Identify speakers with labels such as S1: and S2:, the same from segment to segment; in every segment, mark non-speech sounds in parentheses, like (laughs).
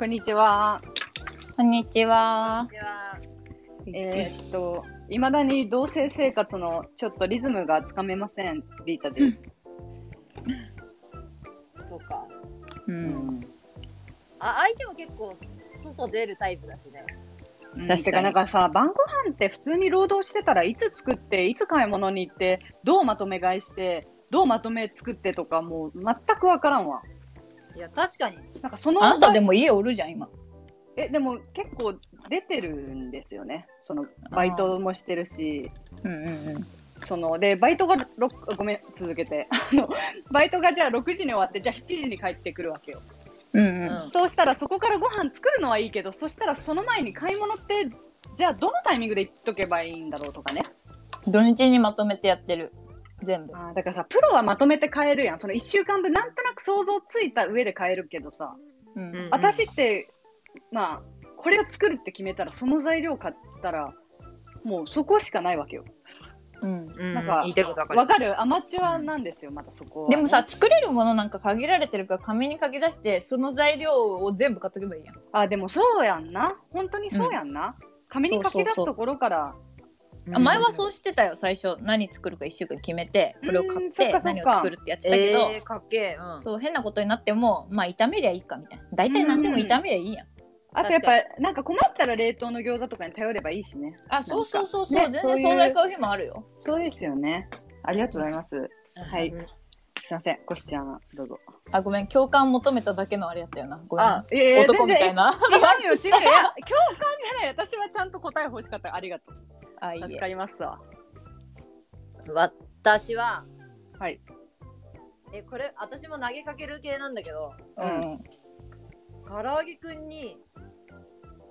S1: こんにちは。
S2: こんにちは。
S1: えーっと、いまだに同棲生活のちょっとリズムがつかめません。リータです。
S3: そうか。
S2: う。
S1: うん
S3: あ、相手も結構外出るタイプだしね。
S1: うん、
S2: 確かに
S1: てかなんかさ、晩ご飯って普通に労働してたらいつ作って、いつ買い物に行って、どうまとめ買いして、どうまとめ作ってとかもう全くわからんわ。
S3: いや、確かに。
S1: なんかその
S2: あなたでも家おるじゃん、今。
S1: え、でも結構出てるんですよね。そのバイトもしてるし、
S2: うんうんうん。
S1: そのでバイトが6ごめん続けて (laughs) あのバイトがじゃあ6時に終わってじゃあ7時に帰ってくるわけよ。
S2: うん
S3: う
S2: うん。
S3: ん。
S1: そうしたらそこからご飯作るのはいいけど、そしたらその前に買い物ってじゃあどのタイミングで行っとけばいいんだろうとかね。
S2: 土日にまとめてやってる。全部。
S1: あーだからさプロはまとめて買えるやん。その1週間分なんとなく想像ついた上で買えるけどさ、
S2: うん
S3: うん
S1: 私ってまあこれを作るって決めたらその材料買ったらもうそこしかないわけよ。
S2: うん。
S3: うん
S1: なんか
S3: わかる。
S1: アマチュアなんですよ、またそこはね、
S2: でもさ、作れるものなんか限られてるから紙に書き出して、その材料を全部買っとけばいいやん。
S1: あ、でもそうやんな。本当にそうやんな。紙に書き出すところから。
S2: あ前はそうしてたよ、最初。何作るか一週間決めて、これを買
S1: うん
S2: って何を作るってやってたけど、
S3: えー、かっけえ。うん。
S2: そう、変なことになっても、まあ、炒めりゃいいかみたいな。大体何でも炒めりゃいいやん。
S1: あとやっぱ、なんか困ったら冷凍の餃子とかに頼ればいいしね。
S2: あ、そうそうそうそう、全然
S1: ねそういう
S2: 惣菜買う日もあるよ。
S1: そうですよね。ありがとうございます。はい
S3: うん
S1: すいません、コシちゃん、どうぞ。
S2: あ、ごめん、共感求めただけのあれやったよな。ごめん。男みたい。な。
S1: 全然違うよ、違うよ。いや、共感じゃない。私はちゃんと答え欲しかった。ありがとう。
S2: あ、いいえ。
S1: 助かりますわ。
S3: 私は、
S1: はい。
S3: え、これ、私も投げかける系なんだけど、
S2: うん。
S3: からあげクンに、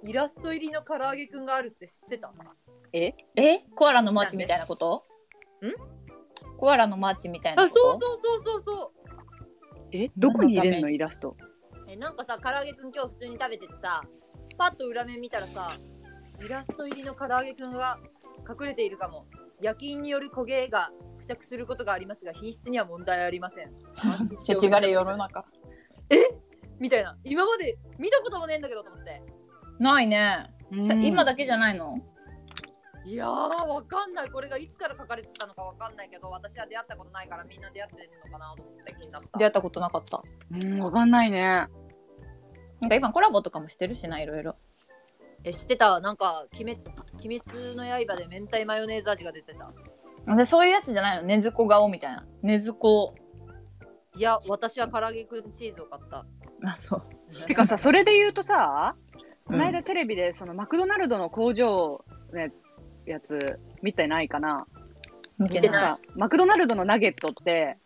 S3: イラスト入りのからあげクンがあるって知ってた？
S2: え？コアラのマーチみたいなこと？
S3: ん？
S2: コアラのマーチみたいな
S3: あ、
S2: こと？
S3: そうそうそうそうそう。
S1: え、どこに入れんのイラスト？
S3: えなんかさからあげクン今日普通に食べててさパッと裏面見たらさイラスト入りの唐揚げくんが隠れているかも夜勤による焦げが付着することがありますが品質には問題ありません
S2: せちがれ世の中。
S3: みたいな今まで見たこともねえんだけどと思って
S2: ないね。さ
S1: うん
S2: 今だけじゃないの？
S3: いやーわかんないこれがいつから書かれてたのかわかんないけど私は出会ったことないからみんな出会ってるのかなと思って気になった
S2: 出会ったことなかった。
S1: うん、わかんないね。
S2: なんか今コラボとかもしてるしな、いろいろ。
S3: え知ってた？なんか鬼滅鬼滅の刃で明太マヨネーズ味が出てた。
S2: でそういうやつじゃないの？ねずこ顔みたいな。ねずこ。
S3: いや私は唐揚げくんチーズを買った。
S2: あ、そう。
S1: てかさ、それで言うとさ、この
S2: うん
S1: 間テレビでそのマクドナルドの工場のやつ見てないかな？
S2: 見
S3: てない。
S1: さマクドナルドのナゲットって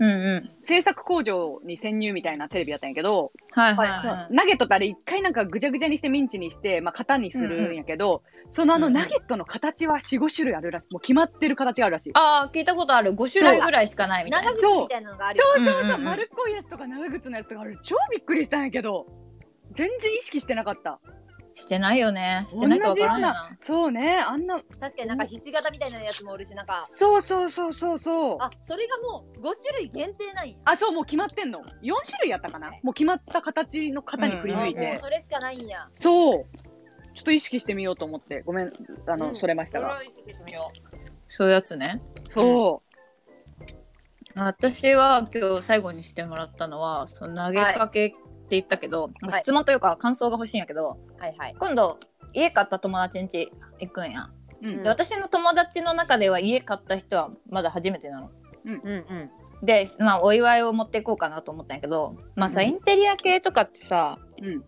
S2: うんうん。
S1: 制作工場に潜入みたいなテレビやったんやけど、
S2: はいはい
S3: はい
S2: はい。
S1: ナゲットってあれ一回なんかぐちゃぐちゃにしてミンチにして、まあ、型にするんやけど、そのあの
S2: うんうん
S1: ナゲットの形は4、5種類あるらしい。もう決まってる形があるらしい。
S2: ああ、聞いたことある。5種類ぐらいしかないみたいな
S3: 長。靴みたいなのがあるよ
S1: そうそうそう、
S2: うんう
S1: 丸っこいやつとか長靴のやつとかある。超びっくりしたんやけど、全然意識してなかった。
S2: してないよね。してないとわからんよな。
S1: そうね、あんな、
S3: 確かになんかひし形みたいなやつもおるしなんか
S1: そうそうそうそうそう。
S3: あそれがもう5種類限定なんや
S1: あ、そう、もう決まってんの。4種類やったかなもう決まった形の型に振り抜いて。
S3: あもうそれしかないんや
S1: そう。ちょっと意識してみようと思って。ごめん、あの、
S3: うん
S1: それましたが。
S3: それは意識してみよ
S2: そういうやつね。
S1: そ
S2: 私は今日最後にしてもらったのは、その投げかけって言ったけど、
S3: はい
S2: 質問というか感想が欲しいんやけど、
S3: うはいはい
S2: 今度家買った友達ん家行くんや。
S1: う。うん
S3: うん
S2: で私の友達の中では家買った人はまだ初めてなの。
S3: うんうん
S2: で、まあ、お祝いを持っていこうかなと思ったんやけど、まあさ、
S1: うん
S2: インテリア系とかってさ、
S1: うん。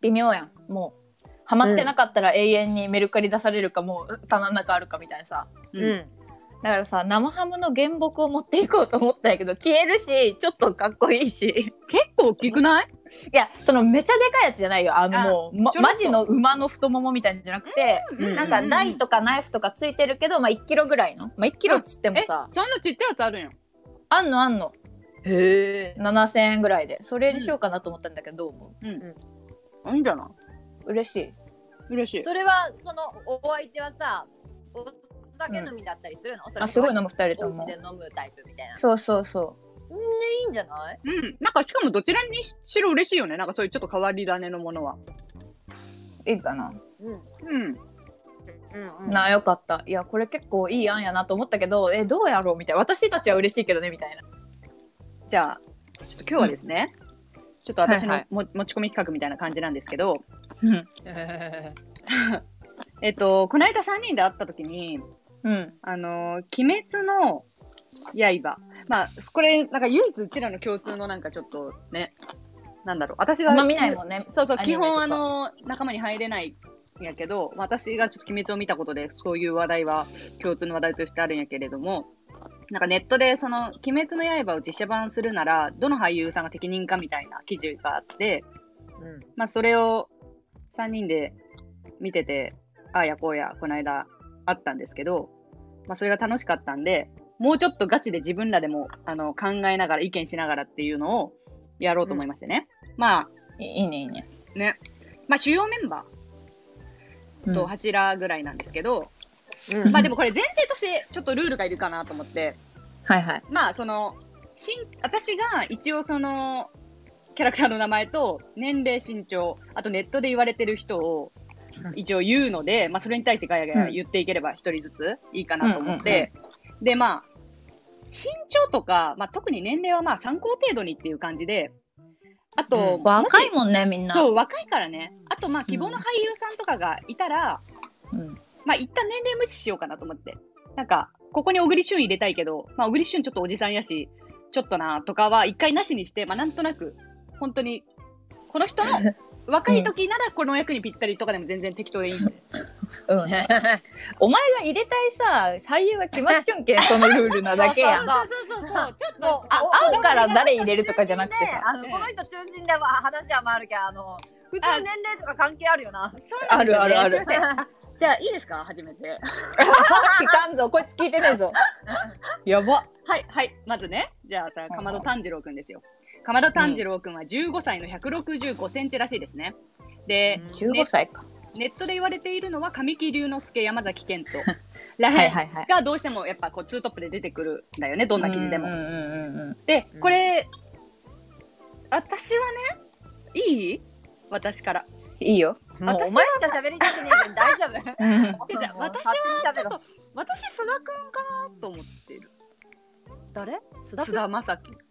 S2: 微妙やん。もう、ハマってなかったら永遠にメルカリ出されるか、もう棚の中あるかみたいなさ。
S1: う。
S3: うんん
S2: だからさ、生ハムの原木を持っていこうと思ったんやけど、消えるし、ちょっとかっこいいし。
S1: 結構大きくない？(laughs)
S2: いや、そのめちゃでかいやつじゃないよ。あの
S1: あ
S2: もう、まマジの馬の太ももみたいなんじゃなくて、
S3: うん
S2: なんか台とかナイフとかついてるけど、まあ1キロぐらいの。まあ1キロっつっても
S1: え、
S2: さ、
S1: そんなちっちゃいやつあるんやん。
S2: あんのあんの？
S3: へえ
S2: 7000円ぐらいで。それにしようかなと思ったんだけど、どう思
S1: いいんじゃない？う
S2: 嬉しい。
S1: 嬉しい。
S3: それはそのお相手はさお酒飲みだったりするの、それ
S2: あ、すごい飲む2人とも。
S3: お家で。飲むタイプみたいな。
S2: そうそうそ
S3: いいんじゃない？
S1: うん。なんかしかもどちらにしろ嬉しいよね。なんかそういうちょっと変わり種のものは。
S2: いいかな。
S3: うん。
S1: うん。
S3: うん
S2: なあよかった。いやこれ結構いい案やなと思ったけどえどうやろうみたいな。私たちは嬉しいけどねみたいな。
S1: じゃあ、ちょっと今日はですね、ちょっと私
S2: はいはい。
S1: のも、持ち込み企画みたいな感じなんですけど、
S2: うん。(laughs)
S1: えっと、この間3人で会った時に、
S2: うん
S1: あのー、鬼滅の刃。まあ、これ、なんか唯一うちらの共通のなんかちょっとね、なんだろう、私が。
S2: あんま見ないもんね
S1: そうそう、基本あの、仲間に入れないんやけど、私がちょっと鬼滅を見たことで、そういう話題は共通の話題としてあるんやけれども、なんかネットでその、鬼滅の刃を実写版するなら、どの俳優さんが適任かみたいな記事があって、
S3: うん
S1: まあそれを3人で見てて、ああやこうや、この間あったんですけど、まあそれが楽しかったんで、もうちょっとガチで自分らでもあの考えながら、意見しながらっていうのをやろうと思いましてね。ま
S2: いいいねいいね。
S1: あね、まあ主要メンバーと
S2: うん。
S1: 柱ぐらいなんですけど、
S3: うん。
S1: まあでもこれ前提としてちょっとルールがいるかなと思って、
S2: はいはい。
S1: まあその、しん私が一応その、キャラクターの名前と年齢、身長、あとネットで言われてる人を一応言うので、まあそれに対してガヤガヤ言っていければ一人ずついいかなと思って、でまあ、身長とか、まあ特に年齢はまあ参考程度にっていう感じで、あと、
S3: うん。
S2: 若い
S1: も
S2: もんねみんな。
S1: しそう、若いからね。あとまあ希望の俳優さんとかがいたら、
S2: うん。
S1: まあ一旦年齢無視しようかなと思って。なんか、ここに小栗旬入れたいけど、まあ小栗旬ちょっとおじさんやし、ちょっとなとかは一回なしにして、まあなんとなく、本当に、この人の若い時ならこの役にぴったりとかでも全然適当でいいんで。
S2: うん、(laughs) お前が入れたいさ俳優が決まっちゃうんけんそのルールなだけやん。
S3: そう
S1: そうそうそう、ちょっと、
S2: あ会うから誰入れるとかじゃなくてさ
S3: あのこの人中心では話は回るけどあの普通年齢とか関係あるよな。
S1: そうなんですよね。
S2: あるあるある
S1: じゃあいいですか？初めて。(laughs)
S2: 聞かんぞこいつ聞いてねえぞ。やば。
S1: はい、はい。まずね、じゃあさ、かまど炭治郎くんですよ。かまど炭治郎くんは15歳の165センチらしいですね。で、
S2: 15歳か、
S1: ネットで言われているのは神木隆之介、山崎賢人。(laughs) がどうしてもやっぱこうツートップで出てくるんだよね、どんな記事でも。で
S3: うん、
S1: これ、私はね、いい？私から。
S2: いいよ、
S3: もうお前しか喋りたくねえけど大丈夫。(laughs)
S2: うん、
S1: じゃあ私はちょっと、私、須田くんかなと思ってる。
S3: 誰？須田
S1: 須田将暉。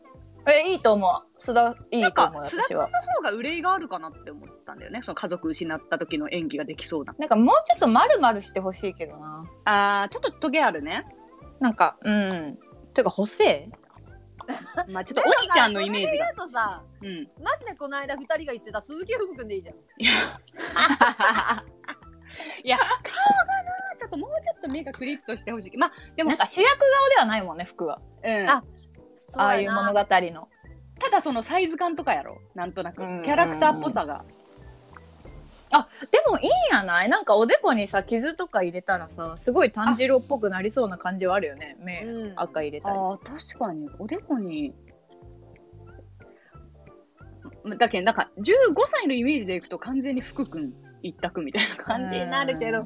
S2: えいいと思う須田いいと思う
S1: なんか須田
S2: 私は
S1: の方が憂いがあるかなって思ったんだよね。その家族失った時の演技ができそうな。
S2: なんかもうちょっと丸々してほしいけどな
S1: あー、ちょっとトゲあるね。
S2: なんかうんていうか補正
S1: まあちょっとお兄ちゃんのイメージが。
S3: と (laughs) さ
S1: うん。
S3: マジでこの間二人が言ってた鈴木福君でいいじゃん
S1: いや、(laughs) 顔がな、ちょっともうちょっと目がクリッとしてほしい。まあ、でも、
S2: なんか主役顔ではないもんね服は
S1: うん。
S3: あ
S2: ああいう物語の
S1: ただそのサイズ感とかやろ。なんとなく
S2: うんうんうん。
S1: キャラクターっぽさが。
S2: あでもいいんやない？なんかおでこにさ傷とか入れたらさすごい炭治郎っぽくなりそうな感じはあるよね目、
S3: うん
S2: 赤入れたり
S1: ああ、確かに。おでこに。だけど、なんか、15歳のイメージでいくと完全に福君一択みたいな感じになるけど
S2: うん、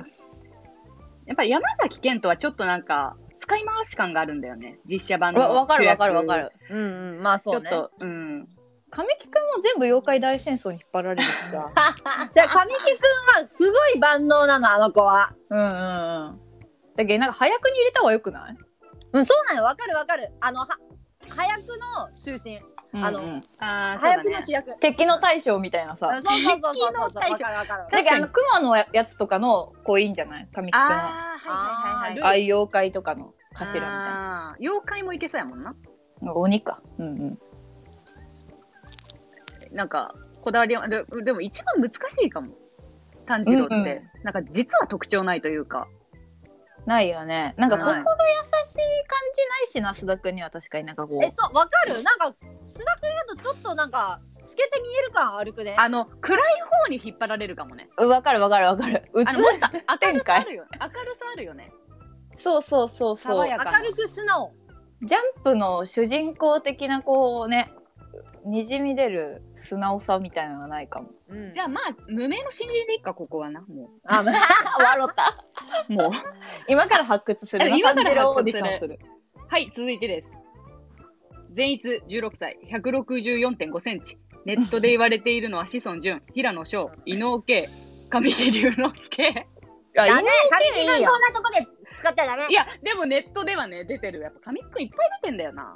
S1: やっぱり山崎賢人はちょっとなんか、使い回し感があるんだよね。実写版の
S2: わわかるわかるわかる。
S3: うんうんまあそうね。
S1: ちょっと、うん。
S2: 神木くんも全部妖怪大戦争に引っ張られるしさ。
S3: で (laughs) 神木君はすごい万能なのあの子は。
S2: うんうん。うんだけどなんか早くに入れた方がよくない？
S3: うんそうなのわかるわかる。あのは早くの中心
S2: うんうん。
S1: ああ、そう
S3: 早
S1: だね。
S3: くの主役。
S2: 敵の大将みたいな
S3: うん
S2: さ
S3: そうそうそうそうそう。
S1: 敵の大将。
S3: わかるわかる
S2: だけどあの熊のやつとかの子いいんじゃない？神木くんは
S1: ああ、はいはいはい
S3: ル
S1: はい。
S2: ああ妖怪とかの頭みたいな
S1: 妖怪もいけそうやもんな。
S2: 鬼かうんうん。
S1: なんか、こだわりは、ででも一番難しいかも。炭治郎って。
S2: うんうん。
S1: なんか実は特徴ないというか。
S2: ないよね。なんか心
S1: はい
S2: 優しい感じないしな須田くんには確かになんかこう。
S3: えそうわかる。なんか須田君だとちょっとなんか透けて見える感あるくね。
S1: あの、暗い方に引っ張られるかもね。
S2: うんわかるわかるわかる。うつ
S1: あの、もっと明るさあるよね。明るさあるよね。
S2: そうそうそうそう。
S3: 明るく素直。
S2: ジャンプの主人公的なこうねにじみ出る素直さみたいなのがないかも
S3: うん
S1: じゃあまあ、無名の新人でいいか、ここはな。も
S3: あまあ
S2: 笑った
S1: う。もう。
S2: 今から発掘するな
S1: 今から発掘する
S2: ディションする
S1: はい、続いてです。全逸16歳、164.5センチ。ネットで言われているのは志尊淳、平野翔、伊能圭、上地龍之介。
S2: あ、
S3: ダメ、神木君こんなとこで使ったらダメ
S1: い。や、でもネットではね、出てる。やっぱ上地くんいっぱい出てんだよな。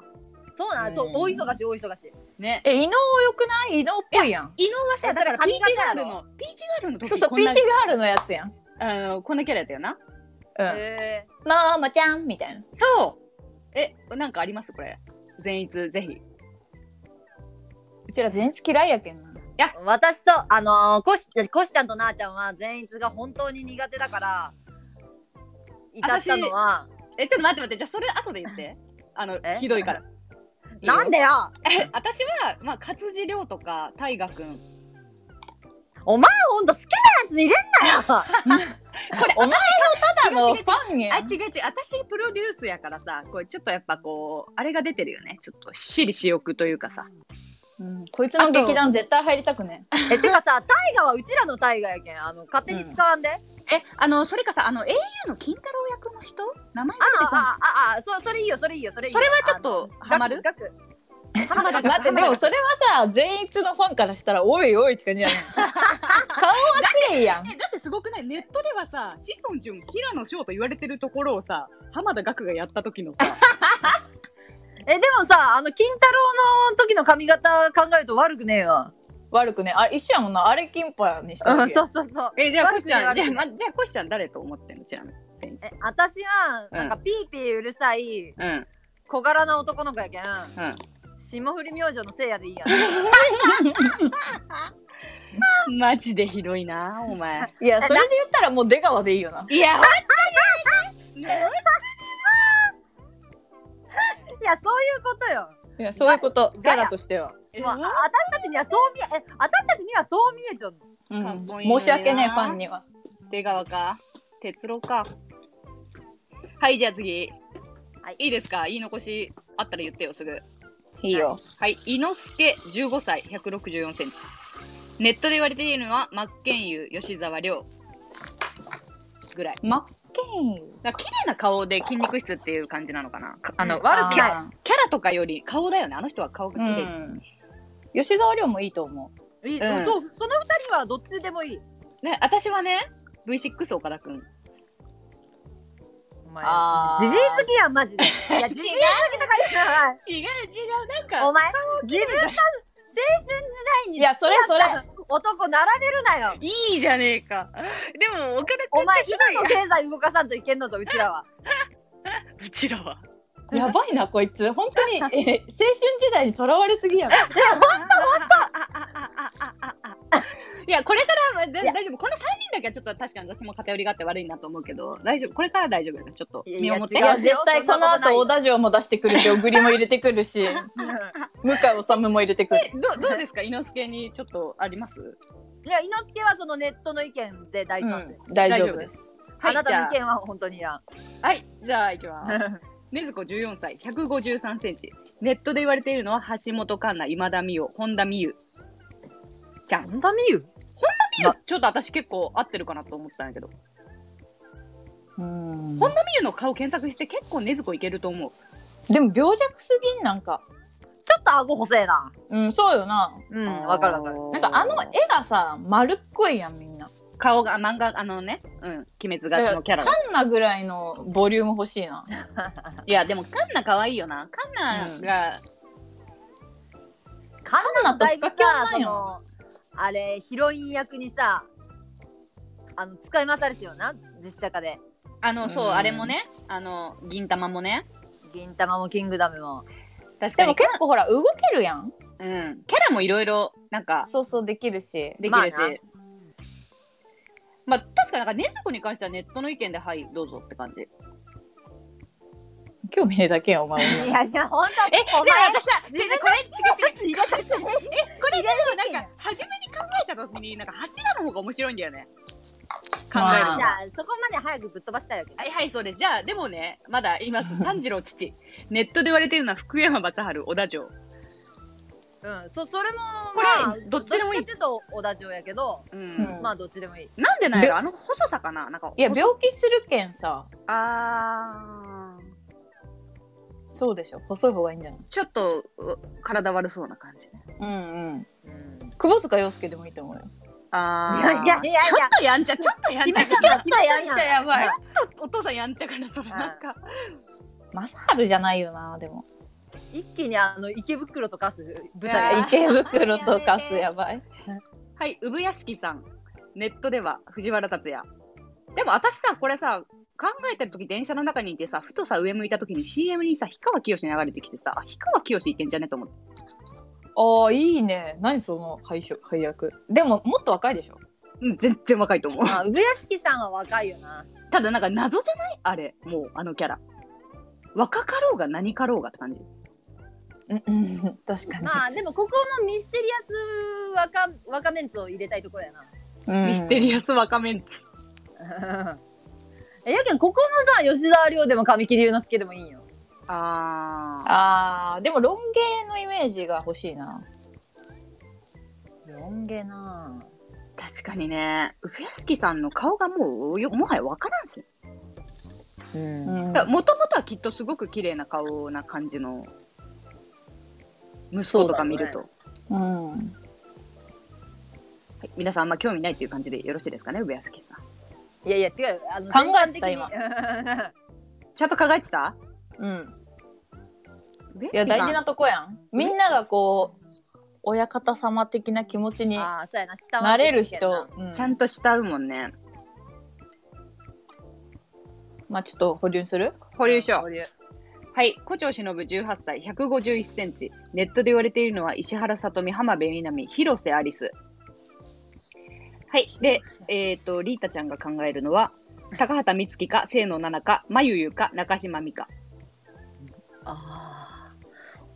S3: そうなの、そう、大忙し、大忙し。
S1: ね。
S2: え、伊能よくない？伊能っぽいやん。
S1: 伊能はさ、
S3: え
S1: だからピーチガールの、ピーチガールの時
S2: そうそう、ピーチガールのやつやん。
S1: あの、こんなキャラやったよな。
S2: うん。
S3: へ
S2: ママちゃんみたいな。
S1: そうえ、なんかあります？これ。全逸、ぜひ。
S2: うちら全員嫌いやけんな。
S3: ー私と、あのー、コシ、コシちゃんとなーちゃんは善逸が本当に苦手だから、至ったのは、
S1: え、ちょっと待って待って、じゃあそれ後で言って。あの
S3: え、
S1: ひどいから。
S3: なんでよ
S1: え、(laughs) 私は、まあ、勝地涼とか、大河くん。
S3: お前ほんと好きなやつ入れんなよ (laughs)
S1: これ、
S2: お前のただのファンや
S1: あ、違
S2: ん。
S1: う違う。私、プロデュースやからさ、これちょっとやっぱこう、あれが出てるよね。ちょっと、私利私欲というかさ。
S2: うんこいつの劇団絶対入りたくね
S3: え、てかさ、大河はうちらの大河やけん、あの、勝手に使わんで。
S1: え、あの、それかさ、あの、au の金太郎役の人？名前
S3: あ
S1: が出てこない。
S3: あ、ああ、あ、そそれいいよ、それいいよ、それいいよ。
S1: それはちょっとハマる？
S3: ガク。
S1: 浜田
S2: 待って、でもそれはさ、全員のファンからしたら、おいおいって感じやねん。(laughs) 顔は綺麗やん。
S1: え、だってすごくない？ネットではさ、志尊淳、平野翔と言われてるところをさ、浜田岳がやった時のさ、(laughs)
S3: え、でもさ、あの、金太郎の時の髪型考えると悪くねえよ。
S2: 悪くね。あ、一緒やもんな。あれキンパにした
S3: そうそうそう。
S1: え、じゃあ、コシちゃん、じゃあ、ま、じゃあ、コシちゃん誰と思ってんの？ちなみに。
S3: え、私は、
S1: うん
S3: なんかピーピーうるさい、
S1: うん、
S3: 小柄な男の子やけん、
S1: うん。
S3: 霜降り明星のせいやでいいや。(laughs)
S1: マジでひどいな、お前。
S2: いや、それで言ったらもう出川でいいよな。
S1: いや、
S3: いや、そういうことよ。
S2: いや、そういうこと。キャラとしては。
S3: もうあ私たちにはそう見え、え、私たちにはそう見えちゃう。
S2: うん
S1: かっこいいのにな
S2: 申し訳ねえ、ファンには。
S1: 出川か？哲郎か？はい、じゃあ次。
S3: はい
S1: いいですか？言い残しあったら言ってよ、すぐ。
S2: いいよ。
S1: はい、伊之助15歳、164センチ。ネットで言われているのは、真剣佑、吉沢亮。ぐらい。
S2: マッケンユ
S1: だから綺麗な顔で筋肉質っていう感じなのかな？かあの、
S3: うん悪くない
S2: あ
S1: キャラとかより顔だよね。あの人は顔が
S2: ー
S1: 綺麗。
S2: うん。吉沢亮もいいと思う。
S3: いい、
S1: うん
S3: そう、その二人はどっちでもいい。
S1: ね、私はね、V6 岡田くん。
S3: お前
S2: あー
S3: ジジイ好きやん、マジで。いや、ジジイ好きとか言うなら、
S1: 違う違う、なん
S3: お前、自分が青春時代に
S2: いやそれそれ
S3: 男並べるなよ。
S1: いいじゃねえか。でも、岡田くん
S3: お前、今の経済動かさんといけんのぞ、うちらは。(laughs)
S1: うちらは。(laughs)
S2: やばいな、こいつ。本当に、(laughs) え、青春時代にとらわれすぎやろ。(laughs)
S1: いや、これからだ
S3: いや
S1: 大丈夫。この3人だけはちょっと確かに私も偏りがあって悪いなと思うけど、大丈夫。これから大丈夫だから、ちょっと
S3: いや
S1: 見守って。
S2: いや、絶対この後、小田城も出してくるし、小栗も入れてくるし、向井治も入れてくる。
S1: えどどうですか？伊之助にちょっとあります？
S3: いや、伊之助はそのネットの意見で大
S2: う
S3: 賛成。
S2: ん、大丈夫です。
S1: は
S3: あなたの意見は本当にや。
S1: あはい、じゃあ行きます。ねずこ14歳、153センチ。ネットで言われているのは橋本環奈、今田美桜、本田美優。ちゃん。
S3: 本田美優？
S1: 美優ちょっと私結構合ってるかなと思ったんやけど。
S2: うん
S1: 本田美優の顔検索して結構ねずこいけると思う。
S2: でも病弱すぎん、なんか。
S3: ちょっと顎細えな。
S2: うん、そうよな。
S3: うん、わかるわかる。
S2: なんかあの絵がさ、丸っこいやん、みんな。
S1: 顔が、漫画、あのね、うん、鬼滅がのキャラが。
S2: カンナぐらいのボリューム欲しいな。
S1: いや、でもカンナ可愛いよな。カンナが、
S3: カンナ
S2: と深キャンなんよ
S3: の、あれ、ヒロイン役にさ、あの、使い回されてるよな、実写化で。
S1: あの、そうう、
S2: ん
S1: あれもね、あの、銀玉もね。
S3: 銀玉もキングダムも。
S1: 確かに。
S2: でも結構ほら、動けるやん。
S1: うん。キャラもいろいろ、なんか、
S2: そうそう、できるし。
S1: できるし。
S3: まあな
S1: まあ、確かになんか、ねずこに関してはネットの意見で、はい、どうぞって感じ。え、
S2: 興味ねえだけやん、お前。(laughs)
S3: いやいや、ほんと、
S1: でも
S3: お前、
S1: 私さ、これ、違う違う。
S3: 入れてくれ
S1: え、これでもなんか、初めに考えた時に、なんか柱の方が面白いんだよね。考える。
S3: じゃあ、そこまで早くぶっ飛ばしたいわけね。
S1: はいはい、そうです。じゃあ、でもね、まだ言います。炭治郎父。ネットで言われているのは福山雅治、小田城。
S3: うん、そ、それも、
S1: これ
S3: まあ、
S1: どっちでもいい。
S3: どっちかっていうと小田城やけど、
S1: うん。
S2: うん
S3: まあ、どっちでもいい。
S1: なんでなんやろ？あの細さかな？なんか。
S2: いや、
S1: 細
S2: 病気するけんさ、
S1: あ
S2: そうでしょ。細い方がいいんじゃない？
S1: ちょっとう体悪そうな感じ。ね。
S2: うんうん。
S3: うん。
S2: 窪塚洋介でもいいと思うよ。
S1: あ
S3: いやいやいやいや。
S1: ちょっとやんちゃ、ちょっとやんちゃ。
S3: ちょっ
S2: ちょっとやんちゃやばい。
S1: お父さんやんちゃからそれなんか。
S2: 正治じゃないよなでも
S3: 一気にあの池袋と化す舞台
S1: ー
S2: 池袋とかすやばい
S1: はい、産屋敷さん。ネットでは藤原竜也。でも私さ、これさ、考えてる時電車の中にいてさ、ふとさ、上向いた時に CM にさ、氷川きよし流れてきてさ、あ、氷川きよしいけんじゃね？と思って。
S2: ああいいね何その配色配役でももっと若いでしょ？
S1: うん、全然若いと思う。
S3: あ産屋敷さんは若いよな
S1: ただなんか謎じゃない？あれ、もう、あのキャラ。若かろうが何かろうがって感じ。
S2: うんうん確かに、
S3: まあでもここのミステリアス若若メンツを入れたいところやな。
S2: うん。
S1: ミステリアス若メンツ。(laughs)
S3: えやけんここもさ吉沢亮でも神木隆之介でもいいんよ。
S1: あー。
S2: あーでもロン毛のイメージが欲しいな。
S3: ロン毛な。
S1: 確かにね、産屋敷さんの顔がもうよ、もはやわからんし。もともとはきっとすごく綺麗な顔な感じの息子とか見ると、
S2: うん。
S1: はい、皆さんあんま興味ないっていう感じでよろしいですかね、上屋敷さん。
S3: いやいや違うあの
S2: 考えてた
S3: 全般的に。
S1: ちゃんと考えてた？
S2: うん。
S1: 上
S2: いや大事なとこやん。みんながこう親方様的な気持ちに
S3: ああそうやな。下は
S2: なれる人、うん。
S1: ちゃんと慕うもんね。
S2: まあちょっと保留する？
S1: 保留しよう。
S3: 保留
S1: はい、古町忍18歳、151センチ。ネットで言われているのは石原さとみ、浜辺美波、広瀬アリス。はい。で、えっ、と、リータちゃんが考えるのは、高畑充希か、清野奈々か、まゆゆか、中島美香。
S3: あ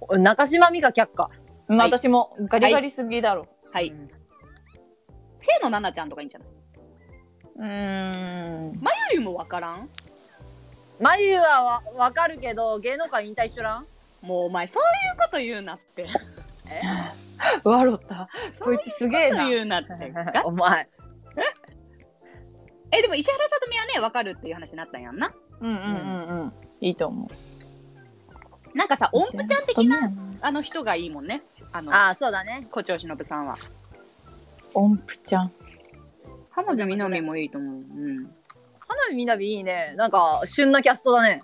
S3: あ中島美嘉却下
S2: うん
S1: はい
S2: 私もガリガリすぎだろ
S1: はい。
S3: うん
S1: 清野奈々ちゃんとかいいんじゃない？う
S2: ーん
S1: まゆゆもわからん？
S3: 眉はわわかるけど芸能界引退しとらん？
S1: もうお前、そういうこと言うなって。
S2: 笑ったこいつすげえな
S1: 言うなって。
S3: お前 (laughs)
S1: え、でも石原さとみはね、わかるっていう話になったんやんな。
S2: うんうんうんうんいいと思う
S1: なんかさ、音符ちゃん的な、
S2: な
S1: あの人がいいもんね。あの、
S3: ああそうだね
S1: 古町忍さんは。
S2: 音符ちゃん
S1: 浜辺美波もいいと思う。うん。
S3: 花火みなびいいね。なんか旬なキャストだね。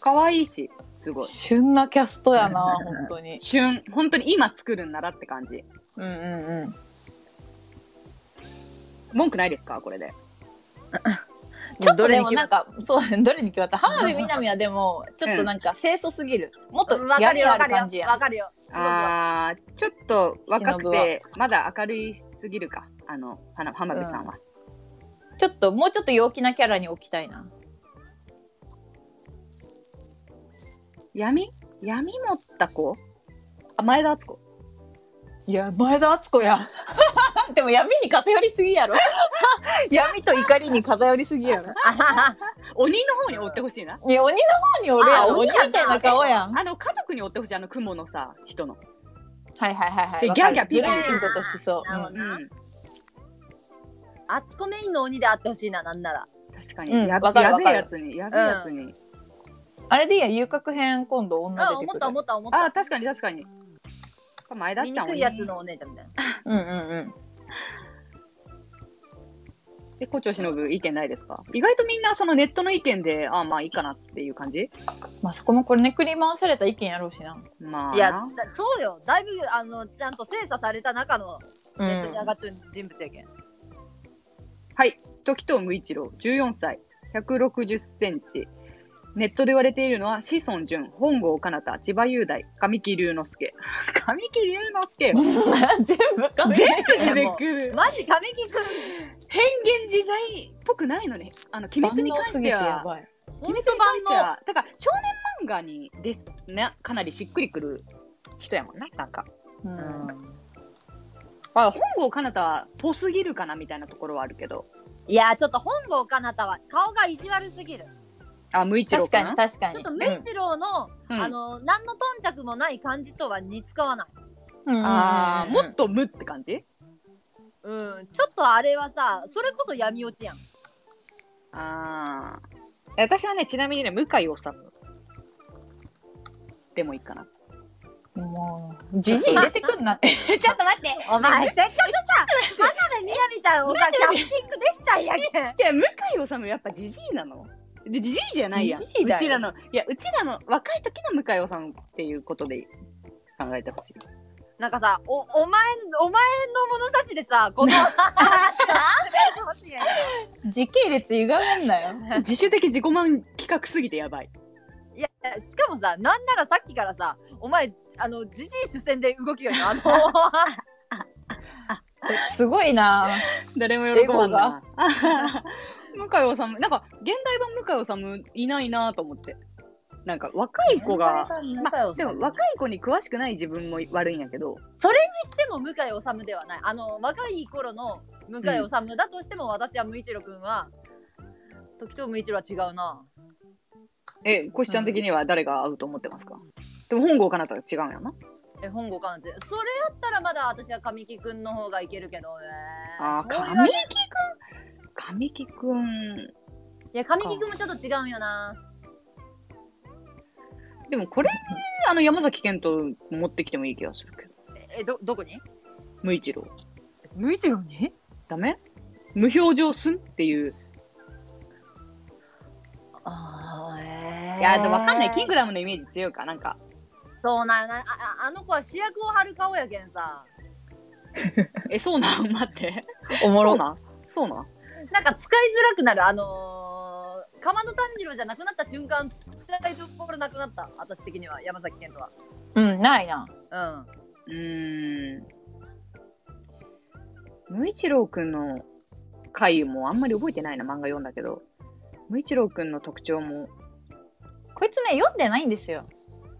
S1: 可愛いし、すごい。
S2: 旬なキャストやな本当に。(laughs)
S1: 旬。本当に今作るんならって感じ。
S2: うんうんうん。
S1: 文句ないですか？これで。(laughs)
S2: ちょっとでもなんかそうどれに決まった？浜辺美波はでもちょっとなんか清楚すぎる。もっと
S3: わか
S2: やりあ
S3: るよわかるよ。
S2: る感じやん。
S3: わかるよ。
S1: あー、ちょっと若く
S2: 忍
S1: て、まだ明るいすぎるか。あの、花浜辺さんは。
S2: ちょっともうちょっと陽気なキャラに置きたいな。
S1: 闇？闇持った子？あ、前田敦子。
S2: いや前田敦子や。(laughs) でも闇に偏りすぎやろ。(laughs) 闇と怒りに偏りすぎやろ。(laughs)
S1: 鬼の方に追ってほしいな。
S2: いや鬼の方におるやろ鬼みたいな顔やん。
S1: あの、家族に追ってほしい。あの、雲のさ、人の。
S2: はいはいはいはい。
S1: でギャーギャーピー
S2: ピーンとしそう、うん。
S3: あつこメインの鬼であってほしいななんなら。
S1: 確かに。
S2: うん
S1: や
S2: わかる
S1: やべ
S2: わかる
S1: えやつに、やべえやつに。
S2: あれでいいや遊郭編今度女
S3: あ
S2: 出てくる
S3: 思った思った思った。
S1: あ、確かに確かに。前田ちゃんはね
S3: 醜い。やつのお姉ちゃんみたいな
S2: うんうん。うん
S1: で、古町忍意見ないですか？意外とみんなそのネットの意見で、あまあいいかなっていう感じ？
S2: まあそこもこれねくり回された意見やろうしな。
S1: まあ。な。
S3: いやだそうよ。だいぶあのちゃんと精査された中の
S2: う
S3: ネットに上
S2: ん
S3: がっちゃう人物やけん、
S1: はい。時藤無一郎、14歳、160センチ。ネットで言われているのは、志尊淳、本郷奏太、千葉雄大、神木隆之介。(laughs) 神木隆之介？(laughs) よ。
S2: 全部髪
S1: 全部出てくる。
S3: マジ神木くん
S1: 変幻自在っぽくないのね。あの、鬼滅に関しては、鬼滅に関しては、だから少年漫画にですね、かなりしっくりくる人やもんね、なんか。
S2: うん
S1: あ本郷奏太はぽすぎるかなみたいなところはあるけど。
S3: いやちょっと本郷奏太は顔が意地悪すぎる。
S1: あ、無一郎
S2: 確か
S1: か
S2: に確かに。
S3: ちょっと無一郎の、
S1: うん。
S3: あの何の頓着もない感じとは似つかわない。
S2: うん
S1: あー、
S2: うん。
S1: もっと無って感じ？
S3: うん。ちょっとあれはさそれこそ闇落ちやん。
S1: あー。私はね、ちなみにね、向井治。でもいいかな。
S2: もう、じじい出てくんなって。(laughs)
S1: ちょっと待って。
S3: お前せっかくさ花辺みなみちゃんをさキャスティングできたんやけん
S1: じゃあ、向井治やっぱじじいなの？で、じじいじゃないやん。
S2: じじい
S1: うちらの、いや、うちらの若い時の向井治っていうことで考えてほしい。
S3: なんかさおお前お前の物差しでさこの (laughs)
S2: 時系列歪めんなよ。
S1: 自主的自己満企画すぎてやばい。
S3: いやしかもさなんならさっきからさお前あのじじい主戦で動きよねあの
S2: すごいな。
S1: 誰も喜ばんな。(laughs) 向井治なんか、現代版向井治いないなと思って。なんか、若い子が、まあ、でも若い子に詳しくない自分も悪いんやけど、
S3: それにしても向井治ではない。あの若い頃の向井治だとしても、私は無一郎君は時と無一郎は違うな。
S1: え、コシちゃん的には誰が合うと思ってますか？でも本郷かなとは違うんやな。
S3: え本郷かなってそれやったらまだ私は神木君の方がいけるけどね
S1: あー、
S3: そう言われ
S1: 神木くん？神木くん。
S3: いや神木君もちょっと違うんよな
S1: でもこれ、あの、山崎賢人持ってきてもいい気がするけど。
S3: えどどこに？
S1: 無一郎。
S3: 無一郎に？
S1: ダメ？無表情すんっていう。
S2: あー
S1: いや、でもわかんない。キングダムのイメージ強いか。なんか、
S3: そうなんよなあああの子は主役を張る顔やけんさ (laughs)
S1: え、そうなん？待って。
S2: おもろ
S1: そう。なん？そうなん？
S3: なんか使いづらくなるあのー、鎌野炭治郎じゃなくなった瞬間使いどころなくなった私的には山崎賢人は
S2: うん、ないな。
S3: うん
S1: うーん。無一郎くんの回もあんまり覚えてないな、漫画読んだけど。無一郎くんの特徴も、
S2: こいつね、読んでないんですよ。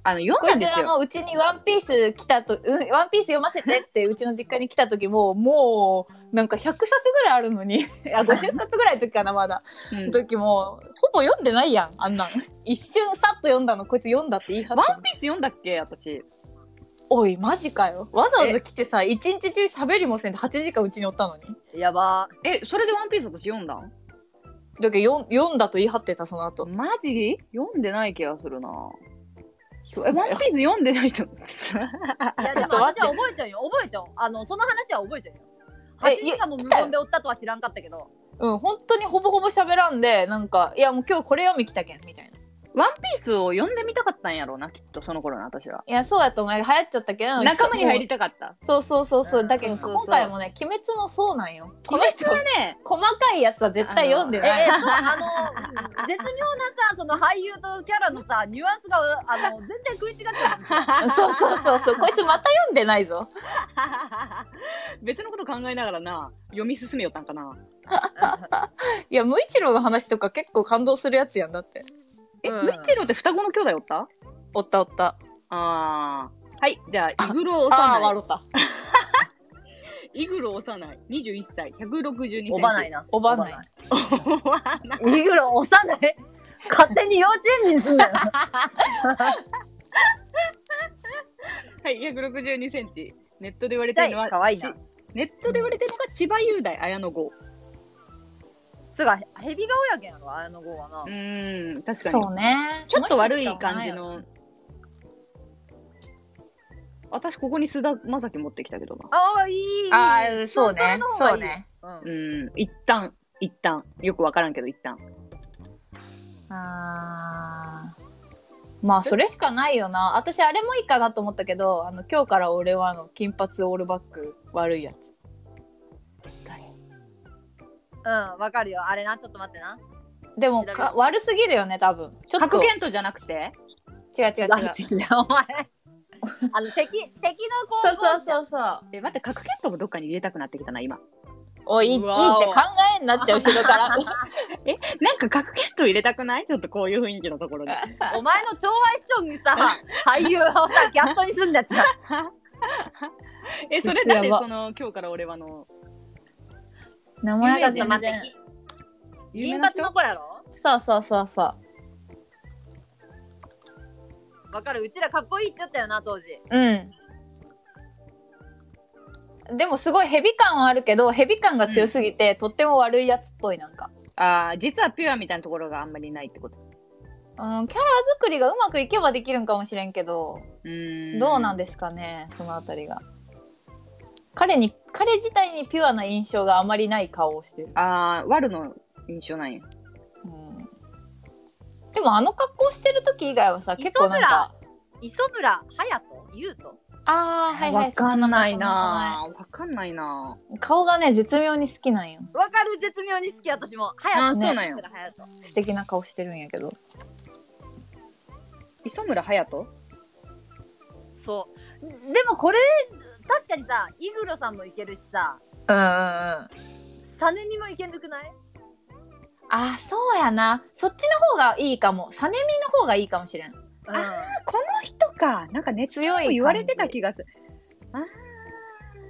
S1: あの、読
S2: こ
S1: んだんですよ。
S2: いつあのうちにワンピース来たと、うん、ワンピース読ませてってうちの実家に来た時ももうなんか100冊ぐらいあるのに。(laughs) あ50冊ぐらいの時かなまだ、
S1: うん。
S2: の時もほぼ読んでないやんあんなん。一瞬さっと読んだのこいつ読んだって言い張って
S1: ワンピース読んだっけ私。
S2: おいマジかよ。わざわざ来てさ一日中喋りもせんで8時間うちにおったのに。
S3: やば。
S1: え、それでワンピース私読んだん？
S2: だけど読ん読んだと言い張ってたその後。
S1: マジ？読んでない気がするな。え、ワンピース読んでないと。思 (laughs) ってさ。
S3: いやでも私は覚えちゃうよ覚えちゃう。あのその話は覚えちゃうよ。
S2: え
S3: 8時間も無言でおったとは知らんかったけど。
S2: うん本当にほぼほぼ喋らんでなんかいやもう今日これ読み来たけんみたいな
S1: ワンピースを読んでみたかったんやろうな、きっと、その頃の私は。
S2: いやそうやと思う。流行っちゃったけど
S1: 仲間に入り
S2: た
S1: たかった。
S2: そうそうそうそう。うん。だけど
S1: そうそうそう。
S2: 今回もね鬼滅もそうなんよ。この人
S1: 鬼滅はね、
S2: 細かいやつは絶対読んでない。
S3: えー、そうあの絶妙なさその俳優とキャラのさニュアンスがあの全然食い違ってる。
S2: そうそうそうそう。こいつまた読んでないぞ。
S1: 別のこと考えながらな、読み進めよったんかな。(laughs)
S2: いや無一郎の話とか結構感動するやつやんだって
S1: え、
S3: うん
S1: ムッチロって双子の兄弟おった？
S2: おったおった
S1: あー。はい、じゃあ、イグロ
S2: ああ
S1: 幼い。
S2: 笑った (laughs)
S1: イグロ幼い。21歳、162センチ。
S3: おばないな
S2: おばない
S1: おばない。
S3: いぐろ幼い勝手に幼稚園児にすんなよ (laughs)
S1: はい、162センチ。ネットで言われ
S3: て
S1: るのは、ネットで言われてるのが千葉雄大、綾野剛。
S3: つうかヘビ顔やけんやろ綾野剛はな。
S1: うーん、確か
S2: そ
S1: に。
S2: うね。
S1: ちょっと悪い感じの。私、ここに須田将暉持ってきたけどな。
S3: ああいい
S2: ああそうね。そうね。
S3: うん。
S1: うん、一旦、一旦。よくわからんけど、一旦。
S2: あー。まあそれしかないよな。私あれもいいかなと思ったけどあの今日から俺はあの金髪オールバック悪いやつ
S3: うんわかるよ。あれな。ちょっと待ってな。
S2: でもか悪すぎるよね多分。ちょっと。
S1: 角
S2: 違う
S1: じゃなくて？
S2: 違う違う
S3: あ違う。違うお前。あの敵敵の子
S2: そうそうそうそう。
S1: え、待って、角健人もどっかに入れたくなってきたな、今。
S2: おいいいいじ
S3: うわ
S2: ゃん考えになっちゃう後ろから。(laughs)
S1: なんか角健人入れたくない？ちょっとこういう雰囲気のところで。
S3: お前の超愛視聴にさ俳優をさキャストにすんだっちゃう。(laughs)
S1: え、それ
S2: やば。
S1: 誰その、今日から俺はの、
S2: 名
S3: ちょっ
S1: 有名人
S3: と待って金髪の子やろ？
S2: そうそうそうそう。
S3: わかる。うちらかっこいいって言ったよな当時。
S2: うん。でもすごいヘビ感はあるけどヘビ感が強すぎて、とっても悪いやつっぽいなんか。
S1: ああ、実はピュアみたいなところがあんまりないってこと。
S2: うん、キャラ作りがうまくいけばできるんかもしれんけど、
S1: うーん。
S2: どうなんですかねそのあたりが彼に彼自体にピュアな印象があまりない顔をしてる、
S1: あー、ワルの印象なんや。
S2: うん、でもあの格好してる時以外はさ結構なんか。
S3: 磯村隼人？優斗？
S2: ああはいはい
S1: わかんないなわかんないな
S2: 顔がね絶妙に好きなんよ。
S3: わかる絶妙に好き私も。隼人
S1: そうなんや。
S3: 磯村隼人。
S2: 素敵な顔してるんやけど。
S1: 磯村隼人？
S3: そう。でもこれ確かにさイグロさんもいけるしさ
S2: うんうんうん
S3: サネミもいけんくない？
S2: あーそうやなそっちの方がいいかもサネミの方がいいかもしれん
S3: うん
S1: この人か。なんかネットでも
S2: 強い
S1: 言われてた気がする。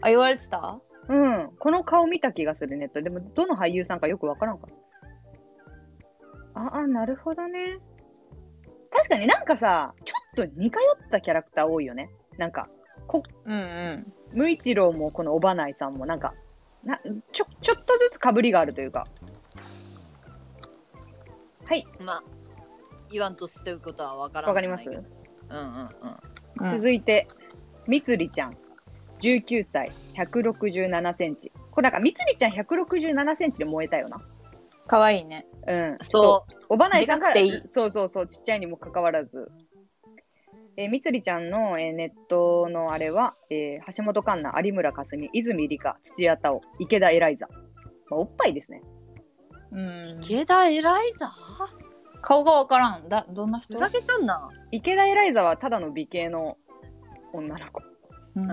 S2: あ言われてた？
S1: うん。この顔見た気がするネットでも、どの俳優さんかよくわからんかった。ああ、なるほどね。確かになんかさ、ちょっと似通ったキャラクター多いよね。なんか、
S2: うんうん
S1: 無一郎もこのおばないさんもなんか、なちょ、ちょっとずつ被りがあるというか。はい、
S3: まあ言わんとしてることはわからん
S1: わかります？
S3: うんうんうん
S2: うん
S1: 続いて、みつりちゃん。19歳、167センチ。これなんか、みつりちゃん167センチで燃えたよな。
S2: かわいいね
S1: うん。
S3: そう
S1: おばないさんから、そうそうそう、ちっちゃいにもかかわらず。えーみつりちゃんの、えーネットのあれは、えー橋本環奈、有村架純、泉里香、土屋太鳳、池田エライザ。まあ、おっぱいですね。
S2: うん。
S3: 池田エライザ？
S2: 顔がわからん。だどんな人？
S3: ふざけちゃんな。
S1: 池田エライザはただの美形の女の子。
S2: うん。
S3: うん。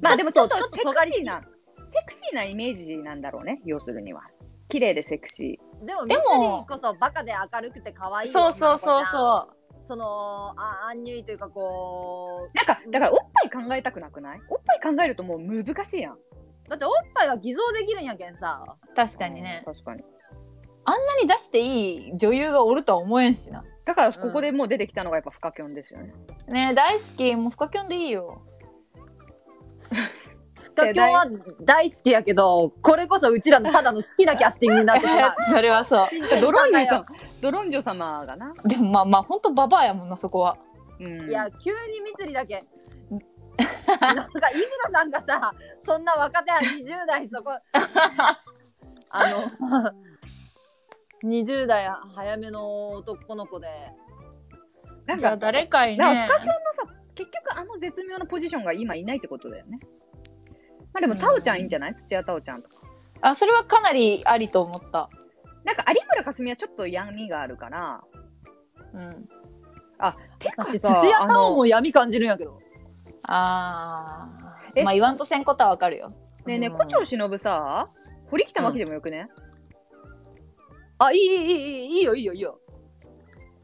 S1: まあでもちょっと
S3: ちょっと
S1: セクシーな、セクシーなイメージなんだろうね、要するには。綺麗でセクシ
S3: でも
S2: で
S3: でも
S2: も
S3: こそバカで明るくて可愛い
S2: そうそうそう
S3: う
S2: そう
S3: そのあアンニュイというかこ
S1: ー。なんか、だからおっぱい考えたくなくない？おっぱい考えるともう難しいやん。
S3: うだっておっぱいは偽造できるんやけんさ
S2: 確かにね
S1: 確かに。
S2: あんなに出していい女優がおるとは思えんしな
S1: だからここでもう出てきたのがやっぱフカキョンですよね。
S2: ねえ大好きもうフカキョンでいいよ
S3: スカキョンは大好きやけどこれこそうちらのただの好きなキャスティングになって (laughs)
S2: それはそう
S1: ドロンジョさん、ドロンジョ様がな。
S2: でもまあまあほんとババアやもんなそこは
S1: うん。
S3: いや急にみつりだけなんか井村さんがさそんな若手は20代そこ (laughs) あの20代早めの男の子で
S1: なんか、
S2: 誰かいね
S1: だからフカキョンのさ、結局あの絶妙なポジションが今いないってことだよね。まあでも、タオちゃんいいんじゃない？土屋太鳳ちゃんとか。
S2: あそれはかなりありと思った
S1: なんか有村架純はちょっと闇があるから、
S2: うん。
S1: てか
S3: 土
S1: さ、
S3: 屋太鳳も闇感じるんやけど。
S2: あ
S1: え？
S2: ーまあ言わんとせんことはわかるよ。
S1: ねえねえ、
S2: うん。
S1: 胡蝶忍さ、堀北真希でもよくね、
S3: あいいいいいいいいよいいよいいよ。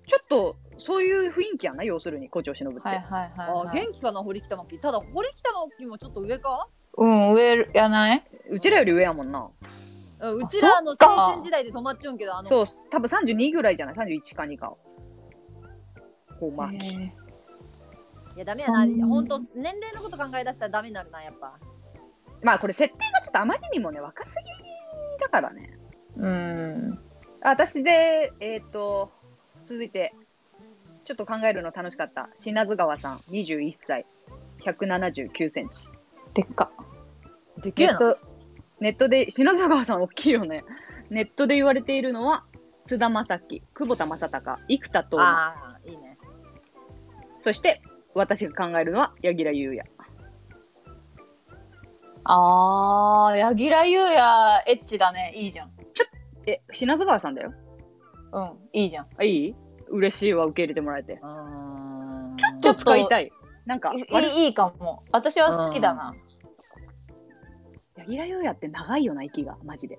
S1: ちょっと、そういう雰囲気やな、要するに、胡蝶忍って。
S2: はいはいはい、
S3: あ
S2: はい、
S3: 元気かな堀北真希。ただ堀北真希もちょっと上か？
S2: うん上やない？う
S1: ちらより上やもんな。
S3: うんうちらの
S2: そっか
S3: 青春時代で止まっちゃうんけどあの
S1: そう、多分32ぐらいじゃない ?31 か2か。ほまき。
S3: いやダメやな
S2: そん
S3: 本当年齢のこと考え出したらダメになるなやっぱ
S1: まあこれ設定がちょっとあまりにもね、若すぎだからね。
S2: うん
S1: 私で、えっ、と、続いて、ちょっと考えるの楽しかった。品津川さん、21歳、179センチ。
S2: でっか
S3: でけえな
S1: ネット、ネットで、品津川さん大きいよね。ネットで言われているのは、菅田将暉、久保田正孝、生田斗真。
S3: ああいいね
S1: そして、私が考えるのは、柳楽優弥。
S2: あー柳楽優弥エッチだねいいじゃん
S1: え、品津川さんだよ。
S2: うんいいじゃん
S1: あ、いい？嬉しいわ、受け入れてもらえて。
S3: うん
S1: ちょっと使いたい。なんか、割
S2: いいいいかも私は好きだな
S1: 柳楽優弥って長いよな、息が、マジで。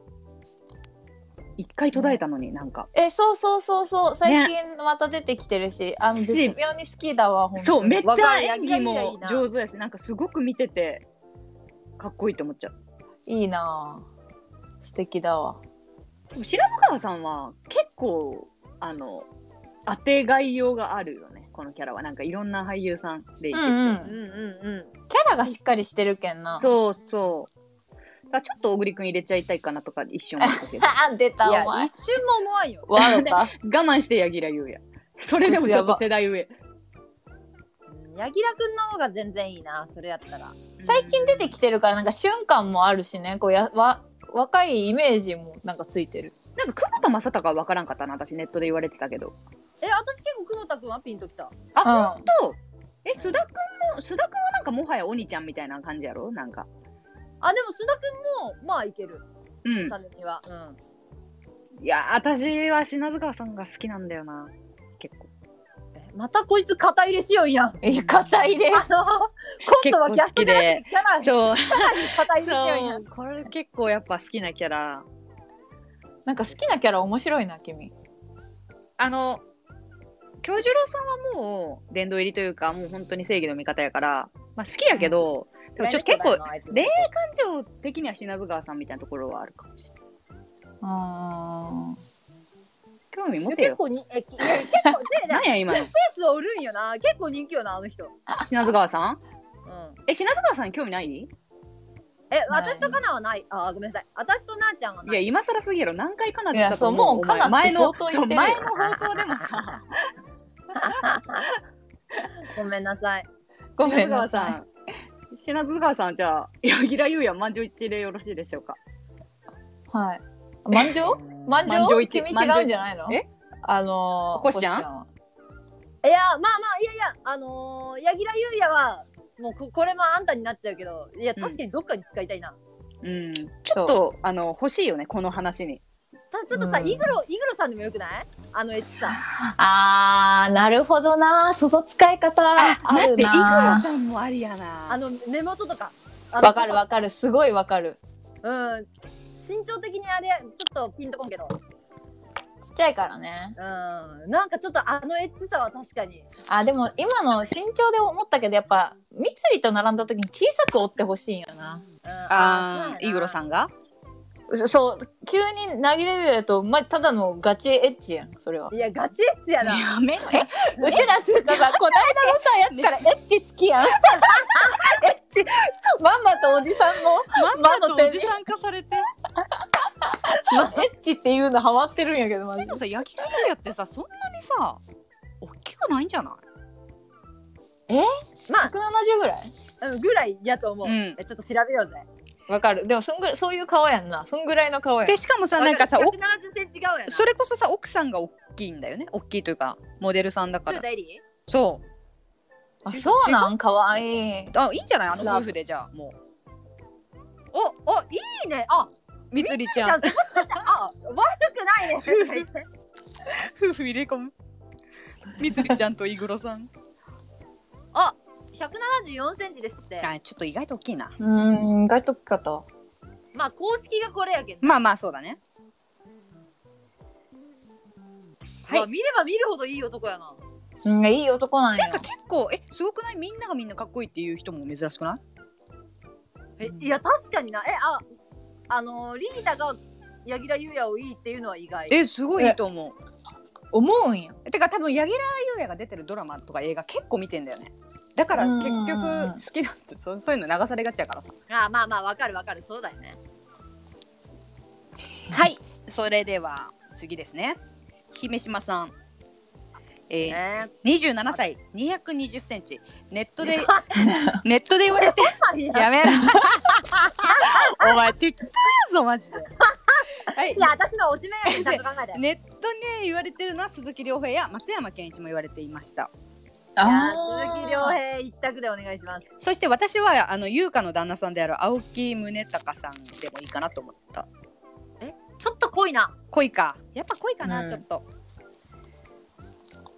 S1: 一回途絶えたのになんか。
S2: えそうそうそうそう。最近また出てきてるし、あの
S1: し
S2: 絶妙に好きだわ
S1: そう、めっちゃ演技も
S3: な
S1: 上手やし、なんかすごく見てて、かっこいいと思っちゃう。
S2: いいな。ぁ素敵だわ。
S1: 白津川さんは結構、あの、当てがいようがあるよね、このキャラは。なんかいろんな俳優さんでいてきて、
S2: うんうん
S3: うんうんうん。
S2: キャラがしっかりしてるけんな。
S1: そうそう。ちょっと小栗くん入れちゃいたいかなとか一瞬思ったけど。(laughs)
S2: あ出た
S3: いや
S2: お前。
S3: 一瞬も思わんよ
S2: わかった (laughs)
S1: 我慢して柳楽優弥。それでもちょっと世代上。
S3: うん柳楽くんの方が全然いいなそれやったら。
S2: 最近出てきてるからなんか瞬間もあるしね。こうやわ若いイメージもなんかついてる。
S1: なんか久保田正孝は分からんかったな、私ネットで言われてたけど。
S3: え私結構久保田くんはピンときた。
S1: あ、
S2: うん。
S1: ほんとえ、須田くんも、須田くんはなんかもはや鬼ちゃんみたいな感じやろ？なんか。
S3: あでも須田くんもまあいける
S1: うん。
S3: にはうん
S1: いや、私は品塚さんが好きなんだよな。結構。
S3: えまたこいつ肩入れしようんやん (laughs)
S2: え肩入れ
S3: あの今度はギャストじゃなくてキャラ
S1: そう。
S3: キャラに肩入れしようんやん。
S1: これ結構やっぱ好きなキャラ。
S2: なんか好きなキャラ面白いな君
S1: あの、京次郎さんはもう殿堂入りというか、もう本当に正義の味方やから、まあ好きやけど、でもちょっと結構、恋愛感情的には品津川さんみたいなところはあるかもしれない。
S2: うん
S1: 興味持てよ。
S3: 結構にえ結構
S1: 何や今の。
S3: ペースおるんよな。結構人気よなあの人。うん
S1: 品津川さん？え、品津川さんに興味ない？い。
S3: え私とかなはない。あごめんなさい。私となーちゃんはない。
S1: や、今更すぎやろ。何回かなって
S2: いやそうもうかなって
S1: 前の、前の放送でもさ、(laughs)
S3: ごめんなさい
S2: ごめんなさ
S1: 川さん。品津川さん、じゃあ、柳楽優弥満場一致でよろしいでしょうか？
S2: いはい。満場？満場？
S1: 満
S2: 君違うんじゃないの？
S1: え？
S2: あのー、
S1: こしちゃん？
S2: は。い
S3: やまあまあいやいやあのー、柳楽優弥はもうここれもあんたになっちゃうけどいや
S1: うん
S3: 確かにどっかに使いたいな、
S1: うん。ちょっと、あの、欲しいよね、この話に。
S3: たちょっとさ、
S2: うん。
S3: イグロイグロさんでもよくない？あのエッチさ。
S2: あーなるほどな。その使い方ある
S1: 待って、イグロ
S2: な
S1: さんもありやな。
S3: あの目元とか
S2: わかるわかる。すごいわかる。
S3: うん。身長的にあれちょっとピンとこんけど。
S2: ちっちゃいからね。
S3: うん。なんかちょっとあのエッチさは確かに。
S2: あでも今の身長で思ったけどやっぱ三井と並んだ時に小さく折ってほしいんよな。
S3: うん。
S1: あー、イグロさ
S3: ん
S1: んが？
S2: そそう急に投げれるやと、まあ、ただのガチエッチやんそれは。い
S3: やガチエッチやな。
S1: やめて。(laughs)
S2: うちらつうかさこないだのさやつからエッチ好きやん。(laughs) エッチ。ママとおじさんも
S4: ママとおじさん化されて。(laughs)
S2: エッチっていうのハマってるんやけどマジで。
S4: でもさ、焼き肉屋ってさ、そんなにさ、大きくないんじゃない？
S3: ま
S2: 170ぐらい？
S3: あうんぐらいやと思う、
S4: うん。
S3: えちょっと調べようぜ
S2: わかるでもそんぐらいそういう顔やんなそんぐらいの顔やん
S4: で、しかもさ、なんかさ、
S3: 170
S4: お
S3: センチ顔やな
S4: それこそさ、奥さんが大きいんだよね。大きいというか、モデルさんだから。そう。
S2: あそうなん？かわいい
S4: あ、いいんじゃない？あの夫婦でじゃあ、も
S3: おおいいねあ
S4: う。みつりち
S3: じゃ
S4: ん。
S3: あ悪くないね (laughs)
S4: 夫婦入れ込む。みつりちゃんとイグロさん。
S3: あ174センチですって。
S4: あ、ちょっと意外と大きいな。
S2: うーん意外と大きかった。わ
S3: まあ公式がこれやけど、
S4: まあまあ、そうだね。はい。
S3: まあ見れば見るほどいい男やな。
S2: うんいい男なんや。
S4: なんか結構、え、すごくない？みんながみんなかっこいいっていう人も珍しくない？
S3: えいや確かにな。えああのー、リーダが柳楽優弥をいいっていうのは意外。
S4: え、すごいいいと思う。
S2: 思うんや。
S4: てか多分柳楽優弥が出てるドラマとか映画結構見てんだよねだから結局好きなん。てそそういうの流されがちやからさ。
S3: あまあまあわかるわかる。そうだよね。
S4: はい。それでは次ですね。姫島さん。えー
S3: ね。
S4: 27歳。220センチ。ネットで (laughs) ネットで言われて
S3: いや
S4: やめろ。(laughs) お前適当やぞマジで。はい。
S3: いや私のおしめやちゃんと考えて。
S4: ネットね言われてるのは鈴木亮平や松山ケンイチも言われていました
S3: 鈴木亮平一択でお願いします。
S4: そして私はあの優香の旦那さんである青木宗隆さんでもいいかなと思った。
S3: ちょっと濃いな。
S4: 濃いか。やっぱ濃いかな、
S2: うん。
S4: ちょっと。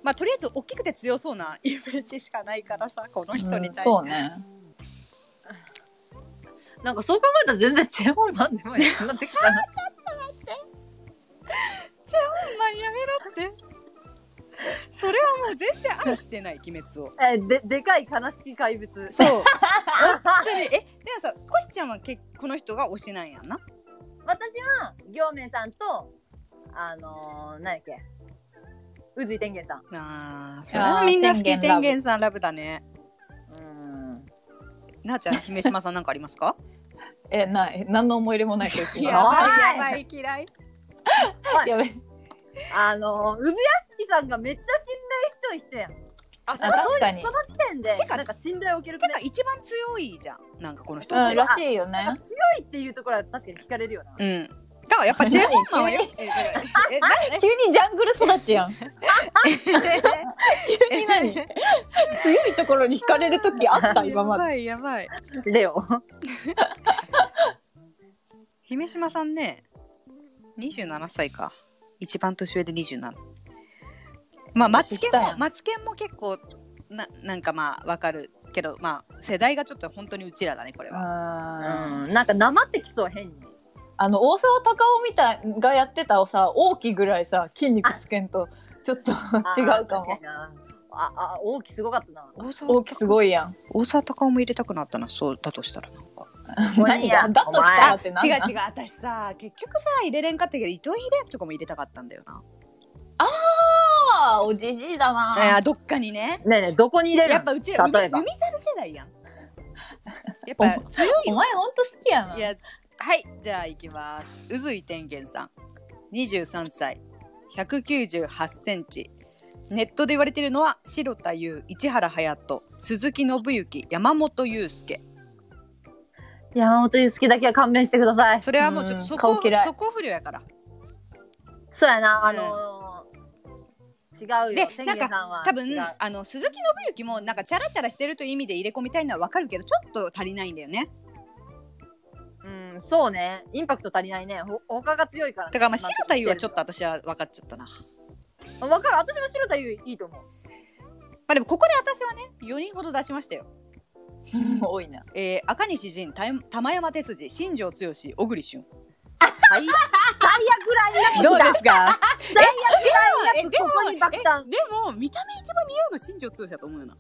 S4: まあとりあえず大きくて強そうなイメージしかないからさこの人に対して、
S2: そうね。
S3: なんかそう考えたら全然チェホンマンでもいいなってきたな
S4: お前やめろってそれはもう全然愛してない鬼滅を。(laughs)
S3: えででかい悲しき怪物。
S4: そう。本当にえでもさコシちゃんはけこの人が推しなんやんな？
S3: 私は行明さんとあのー、何やっけ？宇髄天元さん。
S4: あーそれはみんな好き
S2: 天元
S4: さんラブだね。
S3: うん。
S4: なあちゃん姫島さんなんかありますか？(laughs)
S2: えない。何の思い入れもないけど (laughs)
S4: やばいやば
S3: やば
S4: い嫌い。
S2: やべ
S3: あの産屋敷さんがめっちゃ信頼しとる人やん。
S1: あそ
S2: 確かに。
S3: その時点で
S1: てか
S3: なんか信頼を受ける
S1: てか一番強いじゃん。なんかこの人
S2: うん、らしいよね。
S3: 強いっていうところは確かに聞かれるよな。
S1: うん。だからやっぱチェーンマンはよ
S2: 何 (laughs)
S1: ええ？
S2: 急にジャングル育ちやん。急に何強いところに惹かれる時あった今まで。
S1: やばいやばい
S3: レオ
S1: 姫島さんね27歳か一番年上で27まあマツケンもマツケンも結構ななんかまあわかるけどまあ世代がちょっと本当にうちらだねこれは。
S2: あ
S3: うん。なんかなまってきそう変に。
S2: あの大沢たかおみたいがやってたさ大きぐらいさ筋肉つけんとちょっと違うかも。
S3: ああ大きすごかったな。
S1: 大沢
S2: 大きすごいやん。
S1: 大沢たかおも入れたくなったなそうだとしたらなんか (laughs)
S2: 何がだとしたらって何
S1: 違う違う私さ結局さ入れれんかったけど伊藤英明とかも入れたかったんだよな。
S2: あーおじじいだな。
S1: いやどっかにね。
S3: ねえねえどこに入れる
S1: やっぱうちら海
S3: 例えば。
S1: 海猿世代やん。やっぱ強いよ
S2: お前ほんと好きやな。
S1: いやはいじゃあ行きます。宇髄天元さん。23歳。198センチ。ネットで言われてるのは白田優市原隼人鈴木信之山本裕介
S3: 山本祐介だけは勘弁してください。
S1: それはもうちょっと
S2: うん
S1: そこそこ不良やから。
S3: そうやなあのー、違う
S1: で
S3: よ千
S1: なんか多分あの鈴木信之もなんかチャラチャラしてるという意味で入れ込みたいのはわかるけどちょっと足りないんだよね。
S3: うんそうね。インパクト足りないね。ほ他が強いから、ね、
S1: だからまあ白田優はちょっ
S3: と
S1: と私は分かっちゃったな。
S3: わかる。私も白田優いいと思う。
S1: まあでもここで私はね4人ほど出しましたよ (laughs)
S2: 多いな。
S1: えー、赤西仁た玉山哲司新庄剛志小栗旬。
S3: 最最悪ラインナップ
S1: どう
S3: だ
S1: ですか？(laughs)
S3: 最悪ラインナッ
S1: でも
S3: プここに爆弾
S1: えでも見た目一番似合うの新庄剛志だと思うよな。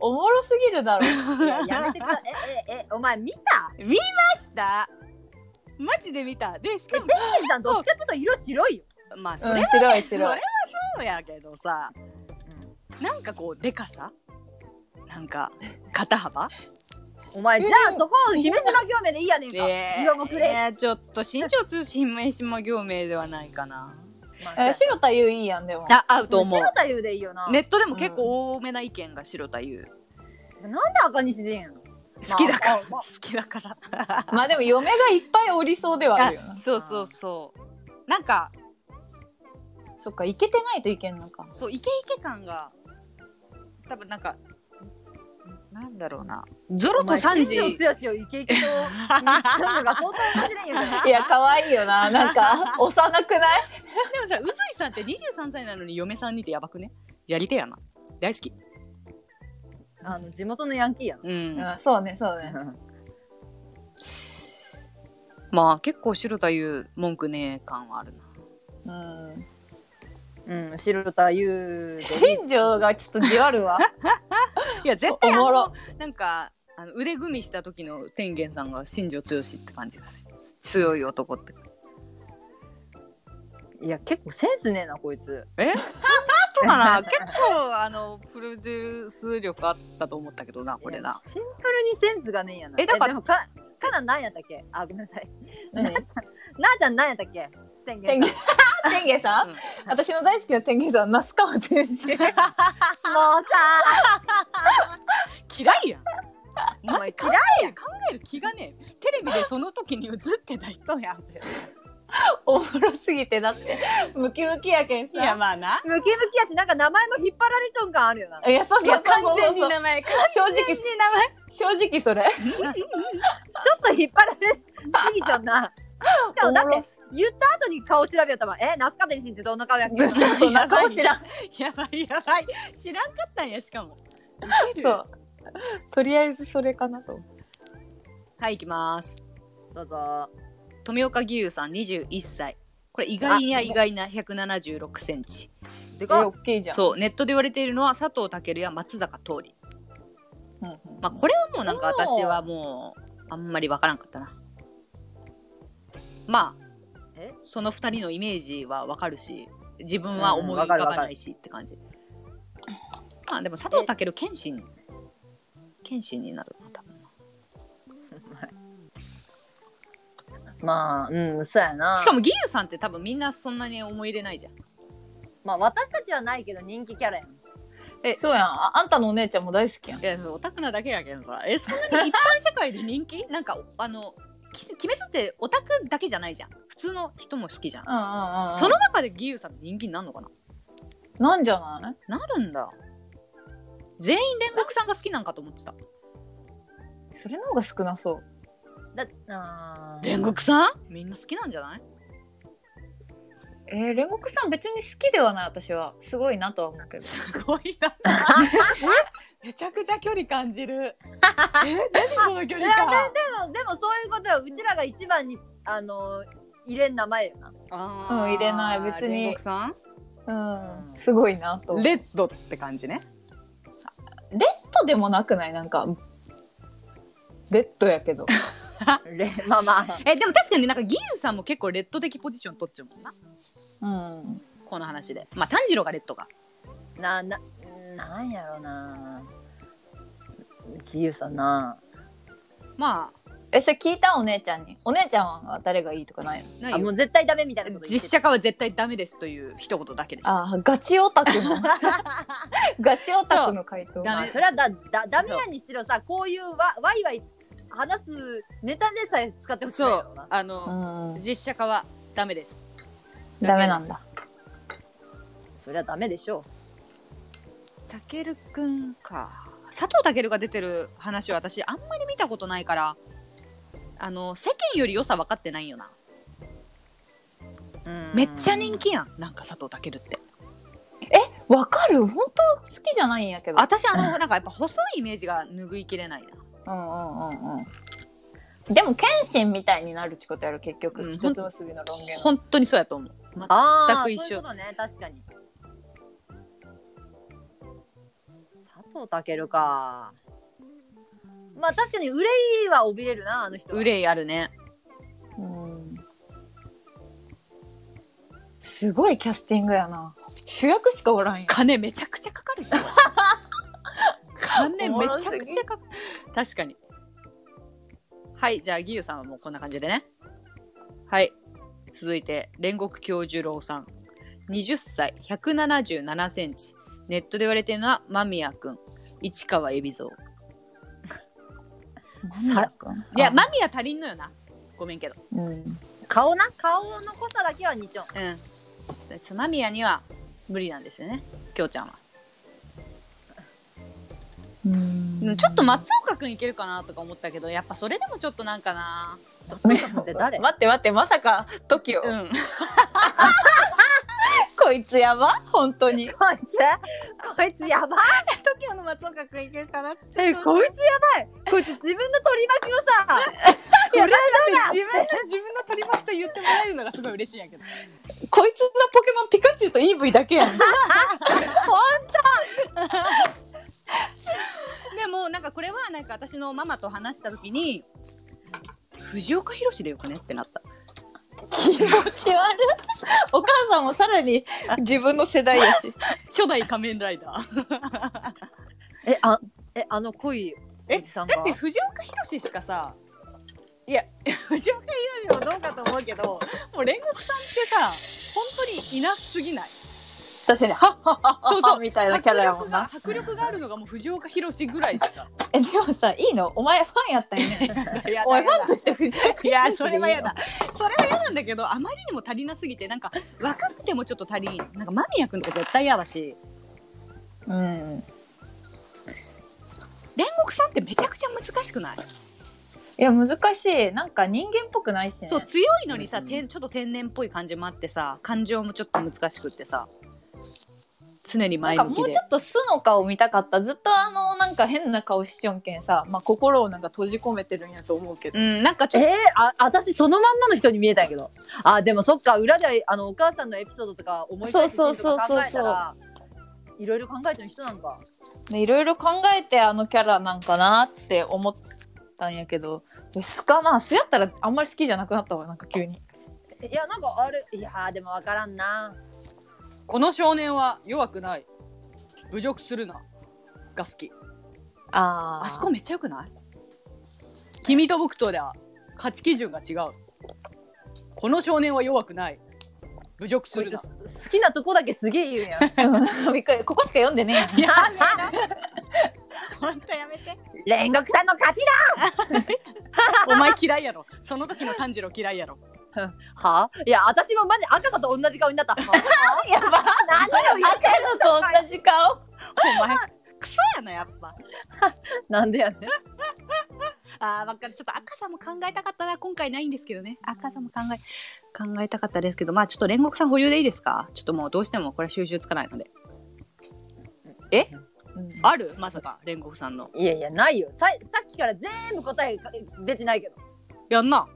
S2: おもろすぎるだろ。(laughs)
S3: いややめてください。えええお前見た？
S1: 見ました。マジで見た。でしかも
S3: 千元さんどっちかっていうと色白いよ、
S1: まあそれは
S2: うん、白い。
S1: それは。そうやけどさ。なんかこうでかさなんか肩幅？
S3: お前じゃあそこを姫島行目でいいやねんか、色もくれ、
S1: いやちょっと新庄通信姫島業名ではないかな。
S3: まあ
S2: え白田優いいやんでも。
S1: あ合うと思う。
S3: 白田優でいいよな、
S1: ネットでも結構多めな意見が白田優。
S3: なんで赤西仁
S1: 好きだから、
S3: まあ
S1: 好きだから。(laughs)
S2: まあでも嫁がいっぱいおりそうではあるよな。
S1: あ。(laughs) そうそうそう。なんか
S2: そっか、いけてないといけんのか。
S1: そうイケイケ感が多分なんかなんだろうな。ゾロとサンジ。
S3: い
S2: や、可愛いよな。なんか、(laughs) 幼くない？
S1: でもさ宇髄さんって23歳なのに嫁さんにてやばくね？やり手やな。大好き。
S3: あの地元のヤンキーや
S1: うん、
S2: うん、そうね、そうね。
S3: な (laughs)
S1: まあ結構白田優文句ねえ感はあるな。
S2: うん。
S3: うん白田優
S2: 新庄がちょっとじわるわ。(laughs)
S1: いや絶対
S2: もろ。
S1: のなんかあの腕組みした時の天元さんが新庄剛志って感じがし強い男って
S3: いや結構センスねえなこいつ。
S1: え？(laughs) そうかな？結構あのプロデュース力あったと思ったけどなこれな。
S3: シンプルにセンスがねえやな。
S1: えだから
S3: かかな何やったっけ？あごめんなさい。な
S2: 何
S3: あちゃんなあちゃん何やったっけ？天元 (laughs)
S2: 天元さん、
S1: うん。
S2: 私の大好きな天元さん、那須川天心。(laughs)
S3: もうさ。(laughs)
S1: 嫌いやん。マジ考える考える気がねテレビでその時に映ってた人やんって
S2: おもろすぎて、だって、ムキムキやけんさ。
S1: まあな。
S3: ムキムキやしなんか名前も引っ張られちょん感あるよな。い
S2: や、そうそう。そう
S1: 完。全に名前。
S2: 正直、正直それ。
S3: ちょっと引っ張られすぎちゃうなしかもだって言った後に顔調べたわえナスカ天心ってどんな顔やっけ？(laughs)
S2: そ顔知らん。
S1: やばいやばい。知らんかったんやしかも。(laughs)
S2: そう。とりあえずそれかなと。
S1: はい行きます。
S3: どうぞ。
S1: 富岡義勇さん21歳。これ意外や意外な176センチ。
S2: え、
S3: でかっ。
S2: オッケーじゃん。
S1: そうネットで言われているのは佐藤健や松坂桃李。
S2: うんうん。
S1: まあこれはもうなんか私はもうあんまりわからんかったなまあ
S3: え？
S1: その二人のイメージはわかるし自分は思い浮かばないしって感じ。まあでも佐藤健謙信謙信になるな多分。(laughs)
S3: まあうんそうやな。
S1: しかも義勇さんって多分みんなそんなに思い入れないじゃん。
S3: まあ私たちはないけど人気キャラやん。
S2: そうやん。ああんたのお姉ちゃんも大好きやん。
S1: いやオタクなだけやけんさ。えそんなに一般社会で人気？(laughs) なんかあのき鬼滅ってオタクだけじゃないじゃん。普通の人も好きじゃん、
S2: うんうんうんうん。
S1: その中で義勇さん人気になるのかな？
S2: なんじゃない？
S1: なるんだ。全員煉獄さんが好きなんかと思ってた。
S2: それの方が少なそう。
S3: だあー。
S1: 煉獄さん？みんな好きなんじゃない？
S2: えー、煉獄さん別に好きではない私は。すごいなとは思うけど。
S1: すごいな (laughs) めちゃくちゃ距離感じる。(laughs) え何その距
S3: いやでもでもそういうことよ。うちらが一番にあの入れん名前よな。
S1: あ
S2: うん入れない別に。
S1: さん？
S2: うん。すごいなと。
S1: レッドって感じね。
S2: レッドでもなくない？なんかレッドやけど。(laughs)
S3: れまあまあ。(laughs)
S1: えでも確かになんか義勇さんも結構レッド的ポジション取っちゃうもんな。
S2: うん。
S1: この話で。まあ炭治郎がレッドか。
S3: なななんやろな。キユさんな。
S1: ま
S2: えそれ聞いた？お姉ちゃんに。お姉ちゃんは誰がいいとかないの？
S1: あないよ。
S3: あもう絶対ダメみたいなこと言って
S1: 実写化は絶対ダメですという一言だけでした
S2: あーガチオタクの。(laughs) (laughs) ガチオタクの回答。
S1: ダメ
S3: まあそれはだだダメやにしろさこういうわワイワイ話すネタでさえ使ってほしい
S1: そう。
S3: よな。
S1: あの、
S2: うん。
S1: 実写化はダメです。
S2: ダメなんだ。
S3: そりゃダメでしょ
S1: たけるくんか。佐藤健が出てる話は私あんまり見たことないからあの世間より良さ分かってないよな。めっちゃ人気やんなんか佐藤健って。
S2: わかる？本当好きじゃないんやけど。
S1: 私あのなんかやっぱ細いイメージが拭いきれないな。
S2: うんうんうんうん。でも謙信みたいになるってことやろ結局、
S1: うん
S2: 一つ結びの論言
S1: 本当にそうやと思う。
S3: ああ
S1: 全く一緒。
S3: そういうことね確かに。佐藤健か。まあ確かに憂いは怯えるなあの人は。
S1: 憂いあるね。
S2: うん。すごいキャスティングやな。主役しかおらんやん。
S1: 金めちゃくちゃかかるじゃん金めちゃくちゃかかる。確かに。はいじゃあ義勇さんはもうこんな感じでね。はい。続いて煉獄教授郎さん。20歳。177センチネットで言われてるのは間宮くん。市川海老蔵。
S2: さ
S1: いや間宮足りんのよな。ごめんけど。
S2: うん。
S3: 顔な顔の濃さだけは2丁。
S1: うん。間宮には無理なんですよね。きょうちゃんは。
S2: うん。
S1: うんちょっと松岡くんいけるかなとか思ったけどやっぱそれでもちょっとなんかな。
S2: 待って待ってまさか TOKIO、
S1: うん (laughs)
S2: こいつやば？本当に。
S3: こいつ？こいつやば？い
S1: TOKIO の松岡くんいけるかな？
S3: えこいつやばい。こいつ自分の取り巻きをさ (laughs)
S1: い。やだって自分で自分の取り巻きと言ってもらえるのがすごい嬉しいんやけど。
S2: こいつのポケモンピカチュウと EV だけやん。(laughs) (laughs)
S1: でもなんかこれはなんか私のママと話した時に藤岡弘でよくね？ってなった
S2: 気持ち悪い。お母さんもさらに自分の世代やし。
S1: 初代仮面ライダー。
S3: えあえあの恋
S1: え
S3: おじさんが？
S1: だって藤岡弘しかさいや藤岡弘もどうかと思うけどもう煉獄さんってさ本当にいなすぎない？
S2: 確かにハッハッハッハ
S1: そうそう。
S2: ッみたいなキャラやもんな。
S1: 迫力があるのがもう藤岡弘ぐらいしか。
S2: えでもさいいの？お前ファンやったんや。ね
S1: いや
S2: お前ファンとして藤岡
S1: いやそれは嫌だ。それは嫌なんだけどあまりにも足りなすぎてなんか若くてもちょっと足りんなんか間宮君とか絶対嫌だし。
S2: うん。
S1: 煉獄さんってめちゃくちゃ難しくない、
S2: いや難しい。なんか人間っぽくないしね。
S1: そう強いのにさ、
S3: うん
S1: てんちょっと天然っぽい感じもあってさ感情もちょっと難しくってさ常に前向きで。
S2: もうちょっと素の顔見たかった。ずっとあのなんか変な顔しちょんけんさ、まあ、心をなんか閉じ込めてるんやと思うけど、
S1: うんなんかちょっと。
S3: えー、あ私そのまんまの人に見えたんやけど。あでもそっか裏であのお母さんのエピソードとか思い返して
S2: そうそうそうそう
S3: 考えたらいろいろ考えてる人なのか。
S2: でいろいろ考えてあのキャラなんかなって思ったんやけど。え素かな素やったらあんまり好きじゃなくなったわなんか急に。
S3: いやなんかあれいやーでもわからんな
S1: この少年は弱くない。侮辱するな。が好き。
S2: あ
S1: あそこめっちゃよくない？君と僕とでは価値基準が違う。この少年は弱くない。侮辱するな。
S3: 好きなとこだけすげえ言うやん。
S2: うんびっくりここしか読んでねえやん。
S1: やめろ本当やめて。
S3: 煉獄さんの勝ち (laughs)
S1: お前嫌いやろ。その時の炭治郎嫌いやろ。
S3: だ (laughs) は？あいや私もマジ赤さと同じ顔になった。は (laughs) あ
S2: やば
S3: 何を言
S2: 赤のと同じ顔。
S1: お前クソやなやっぱ。(laughs)
S3: なんでやねん。
S1: あーわかる。ちょっと赤さんも考えたかったな。今回ないんですけどね。赤さんも考え考えたかったですけど。まあちょっと煉獄さん保留でいいですか？ちょっともうどうしてもこれ収集つかないので。え？ある？まさか煉獄さんの。
S3: いやいやないよ。ささっきから全部答えが出てないけど。
S1: やんな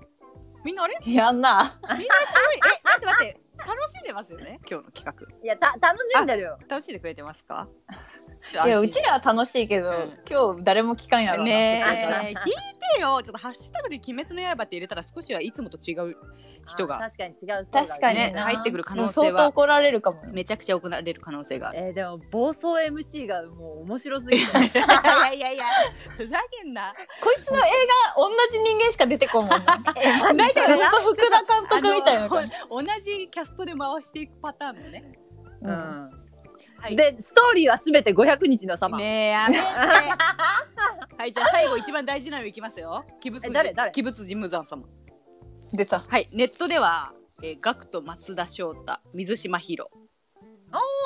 S1: みんなあれ？
S2: やんな。
S1: みんなすごい。え待って待って。楽しんでますよね？今日の企
S3: いやた楽しんでるよ。
S1: 画楽しんでくれてますか？
S2: いやうちらは楽しいけど、
S1: うん。
S2: 今日誰も聞かんやろうな
S1: ね
S3: あ
S1: え聞いてよ。ちょっとハッシュタグで「鬼滅の刃」って入れたら少しはいつもと違う人が。
S3: あ確かに違う
S2: 確かに
S1: 入ってくる可能性は
S2: 相当怒られるかもよ。
S1: めちゃくちゃ怒られる可能性がある。
S3: えー、でも暴走 MC がもう面白すぎて。(laughs)
S1: いやいやいやふざけんな。
S2: こいつの映画同じ人間しか出てこんもん (laughs) な
S1: 大体
S2: ずっと福田監督みたいな
S1: 同じキャストで回していくパターンのね。
S3: う
S2: うん。
S3: ん
S1: はい。
S3: でストーリーはすべて500日の様、
S1: ねえやめて。はいじゃあ最後一番大事なのいきますよ。鬼 (laughs) 物
S3: え誰誰？
S1: 鬼物事無惨様
S2: 出た。
S1: はい。ネットでは、えー、ガクト松田翔太水島ヒロ。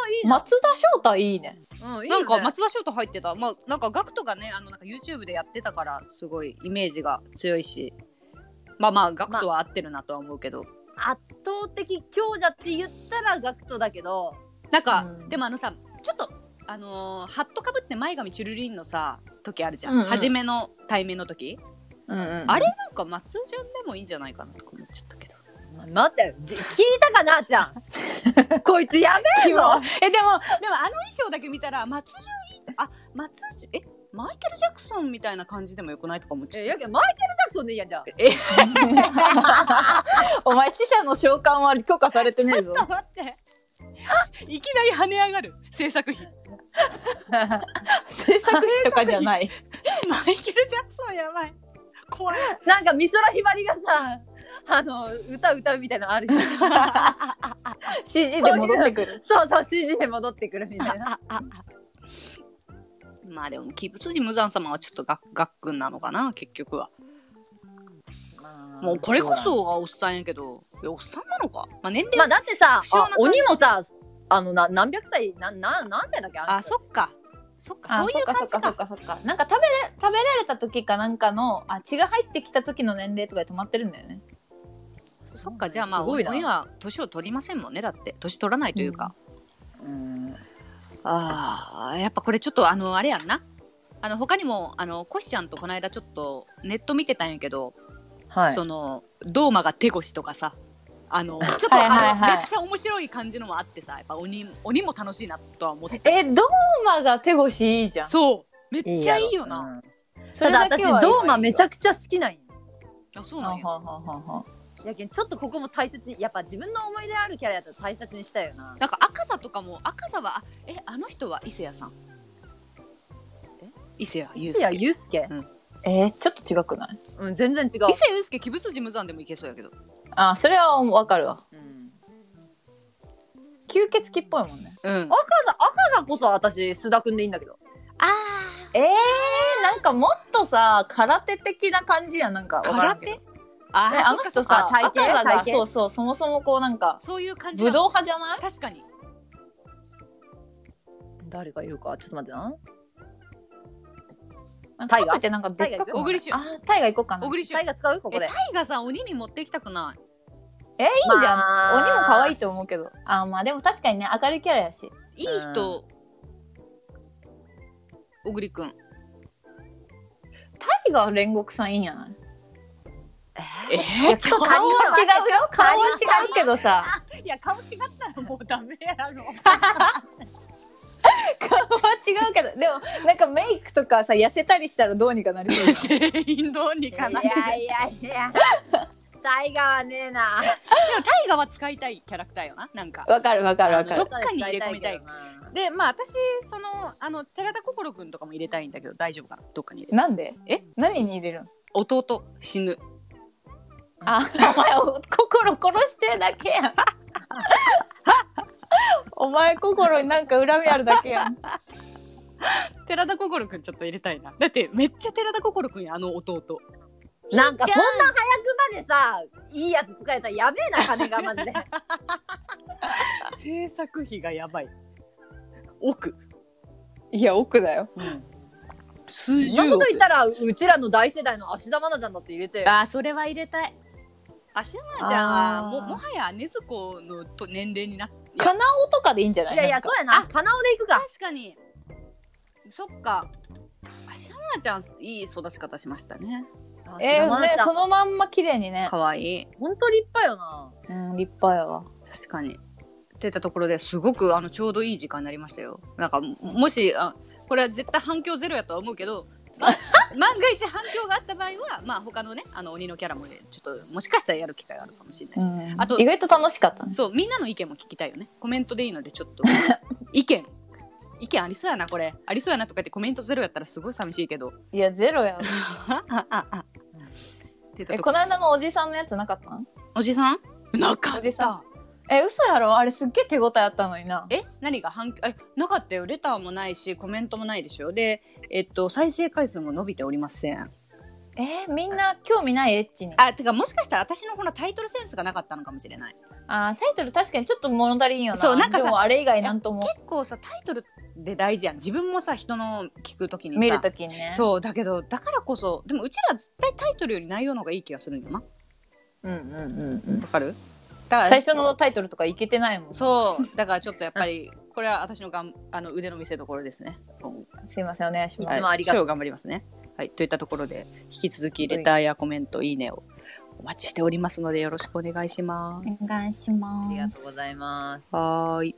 S3: いいじゃん
S2: 松田翔太いいね。
S3: うんいいね。
S1: なんか松田翔太入ってた。まあなんかガクトがねあのなんか YouTube でやってたからすごいイメージが強いし。まあまあガクトは合ってるなとは思うけど、
S3: 圧倒的強者って言ったらガクトだけど。
S1: なんか、
S2: うん。
S1: でもあのさちょっとあのーハットかぶって前髪チュルリンのさ時あるじゃん、
S2: うんうん。
S1: 初めの対面の時、
S2: うんうん
S1: あれなんか松潤でもいいんじゃないかなとか思っちゃったけど。
S3: ま待って聞いたかなあちゃんこいつやべえぞ。
S1: えでもでもあの衣装だけ見たら松潤いいあ松潤えマイケル・ジャクソンみたいな感じでもよくないとか思っちゃっ
S3: えやけんマイケル・ジャクソンでいいやんじゃん (laughs)
S2: お前死者の召喚は許可されてねえぞ。
S1: た待って。いきなり跳ね上がる制作費。(laughs)
S2: 制作費とかじゃない。(laughs)
S1: マイケル・ジャクソンやばい怖い。
S3: なんか美空ひばりがさあの歌歌うみたいなのあるよ (laughs)
S2: CG で戻ってくる。
S3: そうそう CG で戻ってくるみたいな。(laughs)
S1: まあでも鬼物寺無惨様はちょっとががっくんなのかな結局は。もうこれこそがおっさんやけどおっさんなのか？まあ年齢
S3: まあだってさ鬼もさあのな何百歳なな何歳だっけ？
S1: あそっかそっかそういう感じ
S2: そっかそっかそっか。なんか食べれ食べられた時かなんかのあ血が入ってきた時の年齢とかで止まってるんだよね。
S1: そっかじゃあまあ鬼は年を取りませんもんねだって。年取らないというか、
S3: うん。
S1: ああやっぱこれちょっとあのあれやんな。あの他にもあのコシちゃんとこの間ちょっとネット見てたんやけど、
S3: はい。
S1: そのドーマが手越しとかさあのちょっと
S2: はい。はいはい
S1: めっちゃ面白い感じのもあってさやっぱ鬼鬼も楽しいなとは思って。
S2: えドーマが手越しいいじゃん。
S1: そう。めっちゃいいよな。
S3: うん。
S2: そ
S3: ただ私
S2: れだけは
S3: ドーマめちゃくちゃ好きなんよ
S1: あそうなんや。
S2: ははははは。
S3: やけんちょっとここも大切にやっぱ自分の思い出あるキャラやったら大切にしたいよな。
S1: なんか赤座とかも赤座はあえあの人は伊勢谷さん？
S3: え？
S1: 伊勢谷友
S3: いや
S1: 介？
S3: ユうスケ
S2: えー、ちょっと違くない？
S3: うん全然違う。
S1: 伊勢谷友介鬼物寺無惨でもいけそうやけど
S2: あそれはわかるわ。
S3: うん
S2: 吸血鬼っぽいもんね。
S1: うん。
S3: 赤座赤座こそ私須田くんでいいんだけど。
S1: あ
S2: えー、なんかもっとさ空手的な感じやん。なんかわからんけど。
S1: 空手？あ
S2: ねあの人さ
S3: あ体型
S2: 赤座が
S3: 体型
S2: そうそうそもそもこうなんか
S1: そういう感じ
S2: 武道派じゃない？
S1: 確かに。
S3: 誰がいるか？ちょっと待ってな。
S2: なん
S3: タイガ？
S2: かかといってなんかでっかくも
S1: 小栗旬
S2: あタイガ行こうかな。
S1: 小栗旬。
S3: タイが使う？ここで。
S1: えタイガさん鬼に持っていきたくない？
S2: えいいじゃん、
S3: まあ。
S2: 鬼も可愛いと思うけど。あまあでも確かにね明るいキャラやし。
S1: いい人。小栗くん
S2: タイガ煉獄さんいいんやない？
S1: えー、ちょ
S2: 顔は違うよ。顔は違うけどさ。
S1: いや顔違ったらもうダメやろ。
S2: 顔は違うけど。でもなんかメイクとかさ痩せたりしたらどうにかなりそうじゃん。(laughs)
S1: 全員どうにかなる。
S3: いやいやいやタイガはねえな。
S1: でもタイガは使いたいキャラクターよななんか。
S2: わかるわかるわかる。
S1: どっかに入れ込みたい。
S3: で
S1: まあ私そのあの寺田心くんとかも入れたいんだけど大丈夫かな？どっかに入れて。
S2: なんで？
S1: え？
S2: 何に入れるの？
S1: 弟死ぬ。
S2: あお前お心殺してるだけやん。お前心になんか恨みあるだけやん。
S1: 寺田心くんちょっと入れたいな。だってめっちゃ寺田心くんやあの弟
S3: なんかそんな早くまでさいいやつ使えたらやべえな金がマジで
S1: 制作費がやばい。億、
S2: いや、奥だよ。
S1: うん、数
S3: そんな
S1: 十億
S3: こと言ったらうちらの大世代の芦田愛菜ちゃんだって入れてよ。
S1: あーそれは入れたい。芦田愛菜ちゃんはももはや禰豆子のと年齢になって。
S2: かなおとかでいいんじゃない？
S3: いやいや
S2: なんか。
S3: そうやな。金尾でいくか。
S1: 確かに。そっか。芦田愛菜ちゃんいい育ち方しましたね
S2: えー、ね、そ
S3: の
S2: のまんま綺麗にね。
S1: 可愛い。
S3: 本当立派よな。
S2: うん、立派やわ。
S1: 確かに。っていったところですごくあのちょうどいい時間になりましたよ。なんかももしあこれは絶対反響ゼロやとは思うけど、ま、(laughs) 万が一反響があった場合はまあ他のねあの鬼のキャラもねちょっともしかしたらやる機会があるかもしれないし、
S2: うん、
S1: あと
S2: 意外と楽しかったね。
S1: そうみんなの意見も聞きたいよね。コメントでいいのでちょっと。(laughs) 意見。意見ありそうやなこれ。ありそうやなとか言ってコメントゼロやったらすごい寂しいけど。
S2: いや、ゼロや (laughs) わ。
S1: ああああっていった
S2: え、
S1: とこ。
S2: この間のおじさんのやつなかったん？
S1: おじさん？なかっ
S2: おじさえ、嘘やろ？あれすっげえ手応えあったのにな。
S1: え何が反えなかったよ。レターもないしコメントもないでしょ？でえっと再生回数も伸びておりません。
S2: えーみんな興味ないエッチに。
S1: あてかもしかしたら私のほらタイトルセンスがなかったのかもしれない
S2: あータイトル確かにちょっと物足りんよな。
S1: そうなんかさ
S2: あれ以外なんとも
S1: 結構さタイトルで大事やん自分もさ人の聞くときにさ
S2: 見るときにね。
S1: そうだけどだからこそでもうちら絶対タイトルより内容の方がいい気がするんよな
S2: うんうんうんうん。
S1: わかる？だから
S2: 最初のタイトルとかいけてないもん。
S1: そうだからちょっとやっぱりこれは私のがんあの腕の見せ所ですね
S2: すいません、お願いします。
S3: いつもありがとう
S1: はい頑張りますねはいといったところで引き続きレターやコメントいいねをお待ちしておりますのでよろしくお願いします。
S2: お願いします。
S3: ありがとうございます。
S1: はーい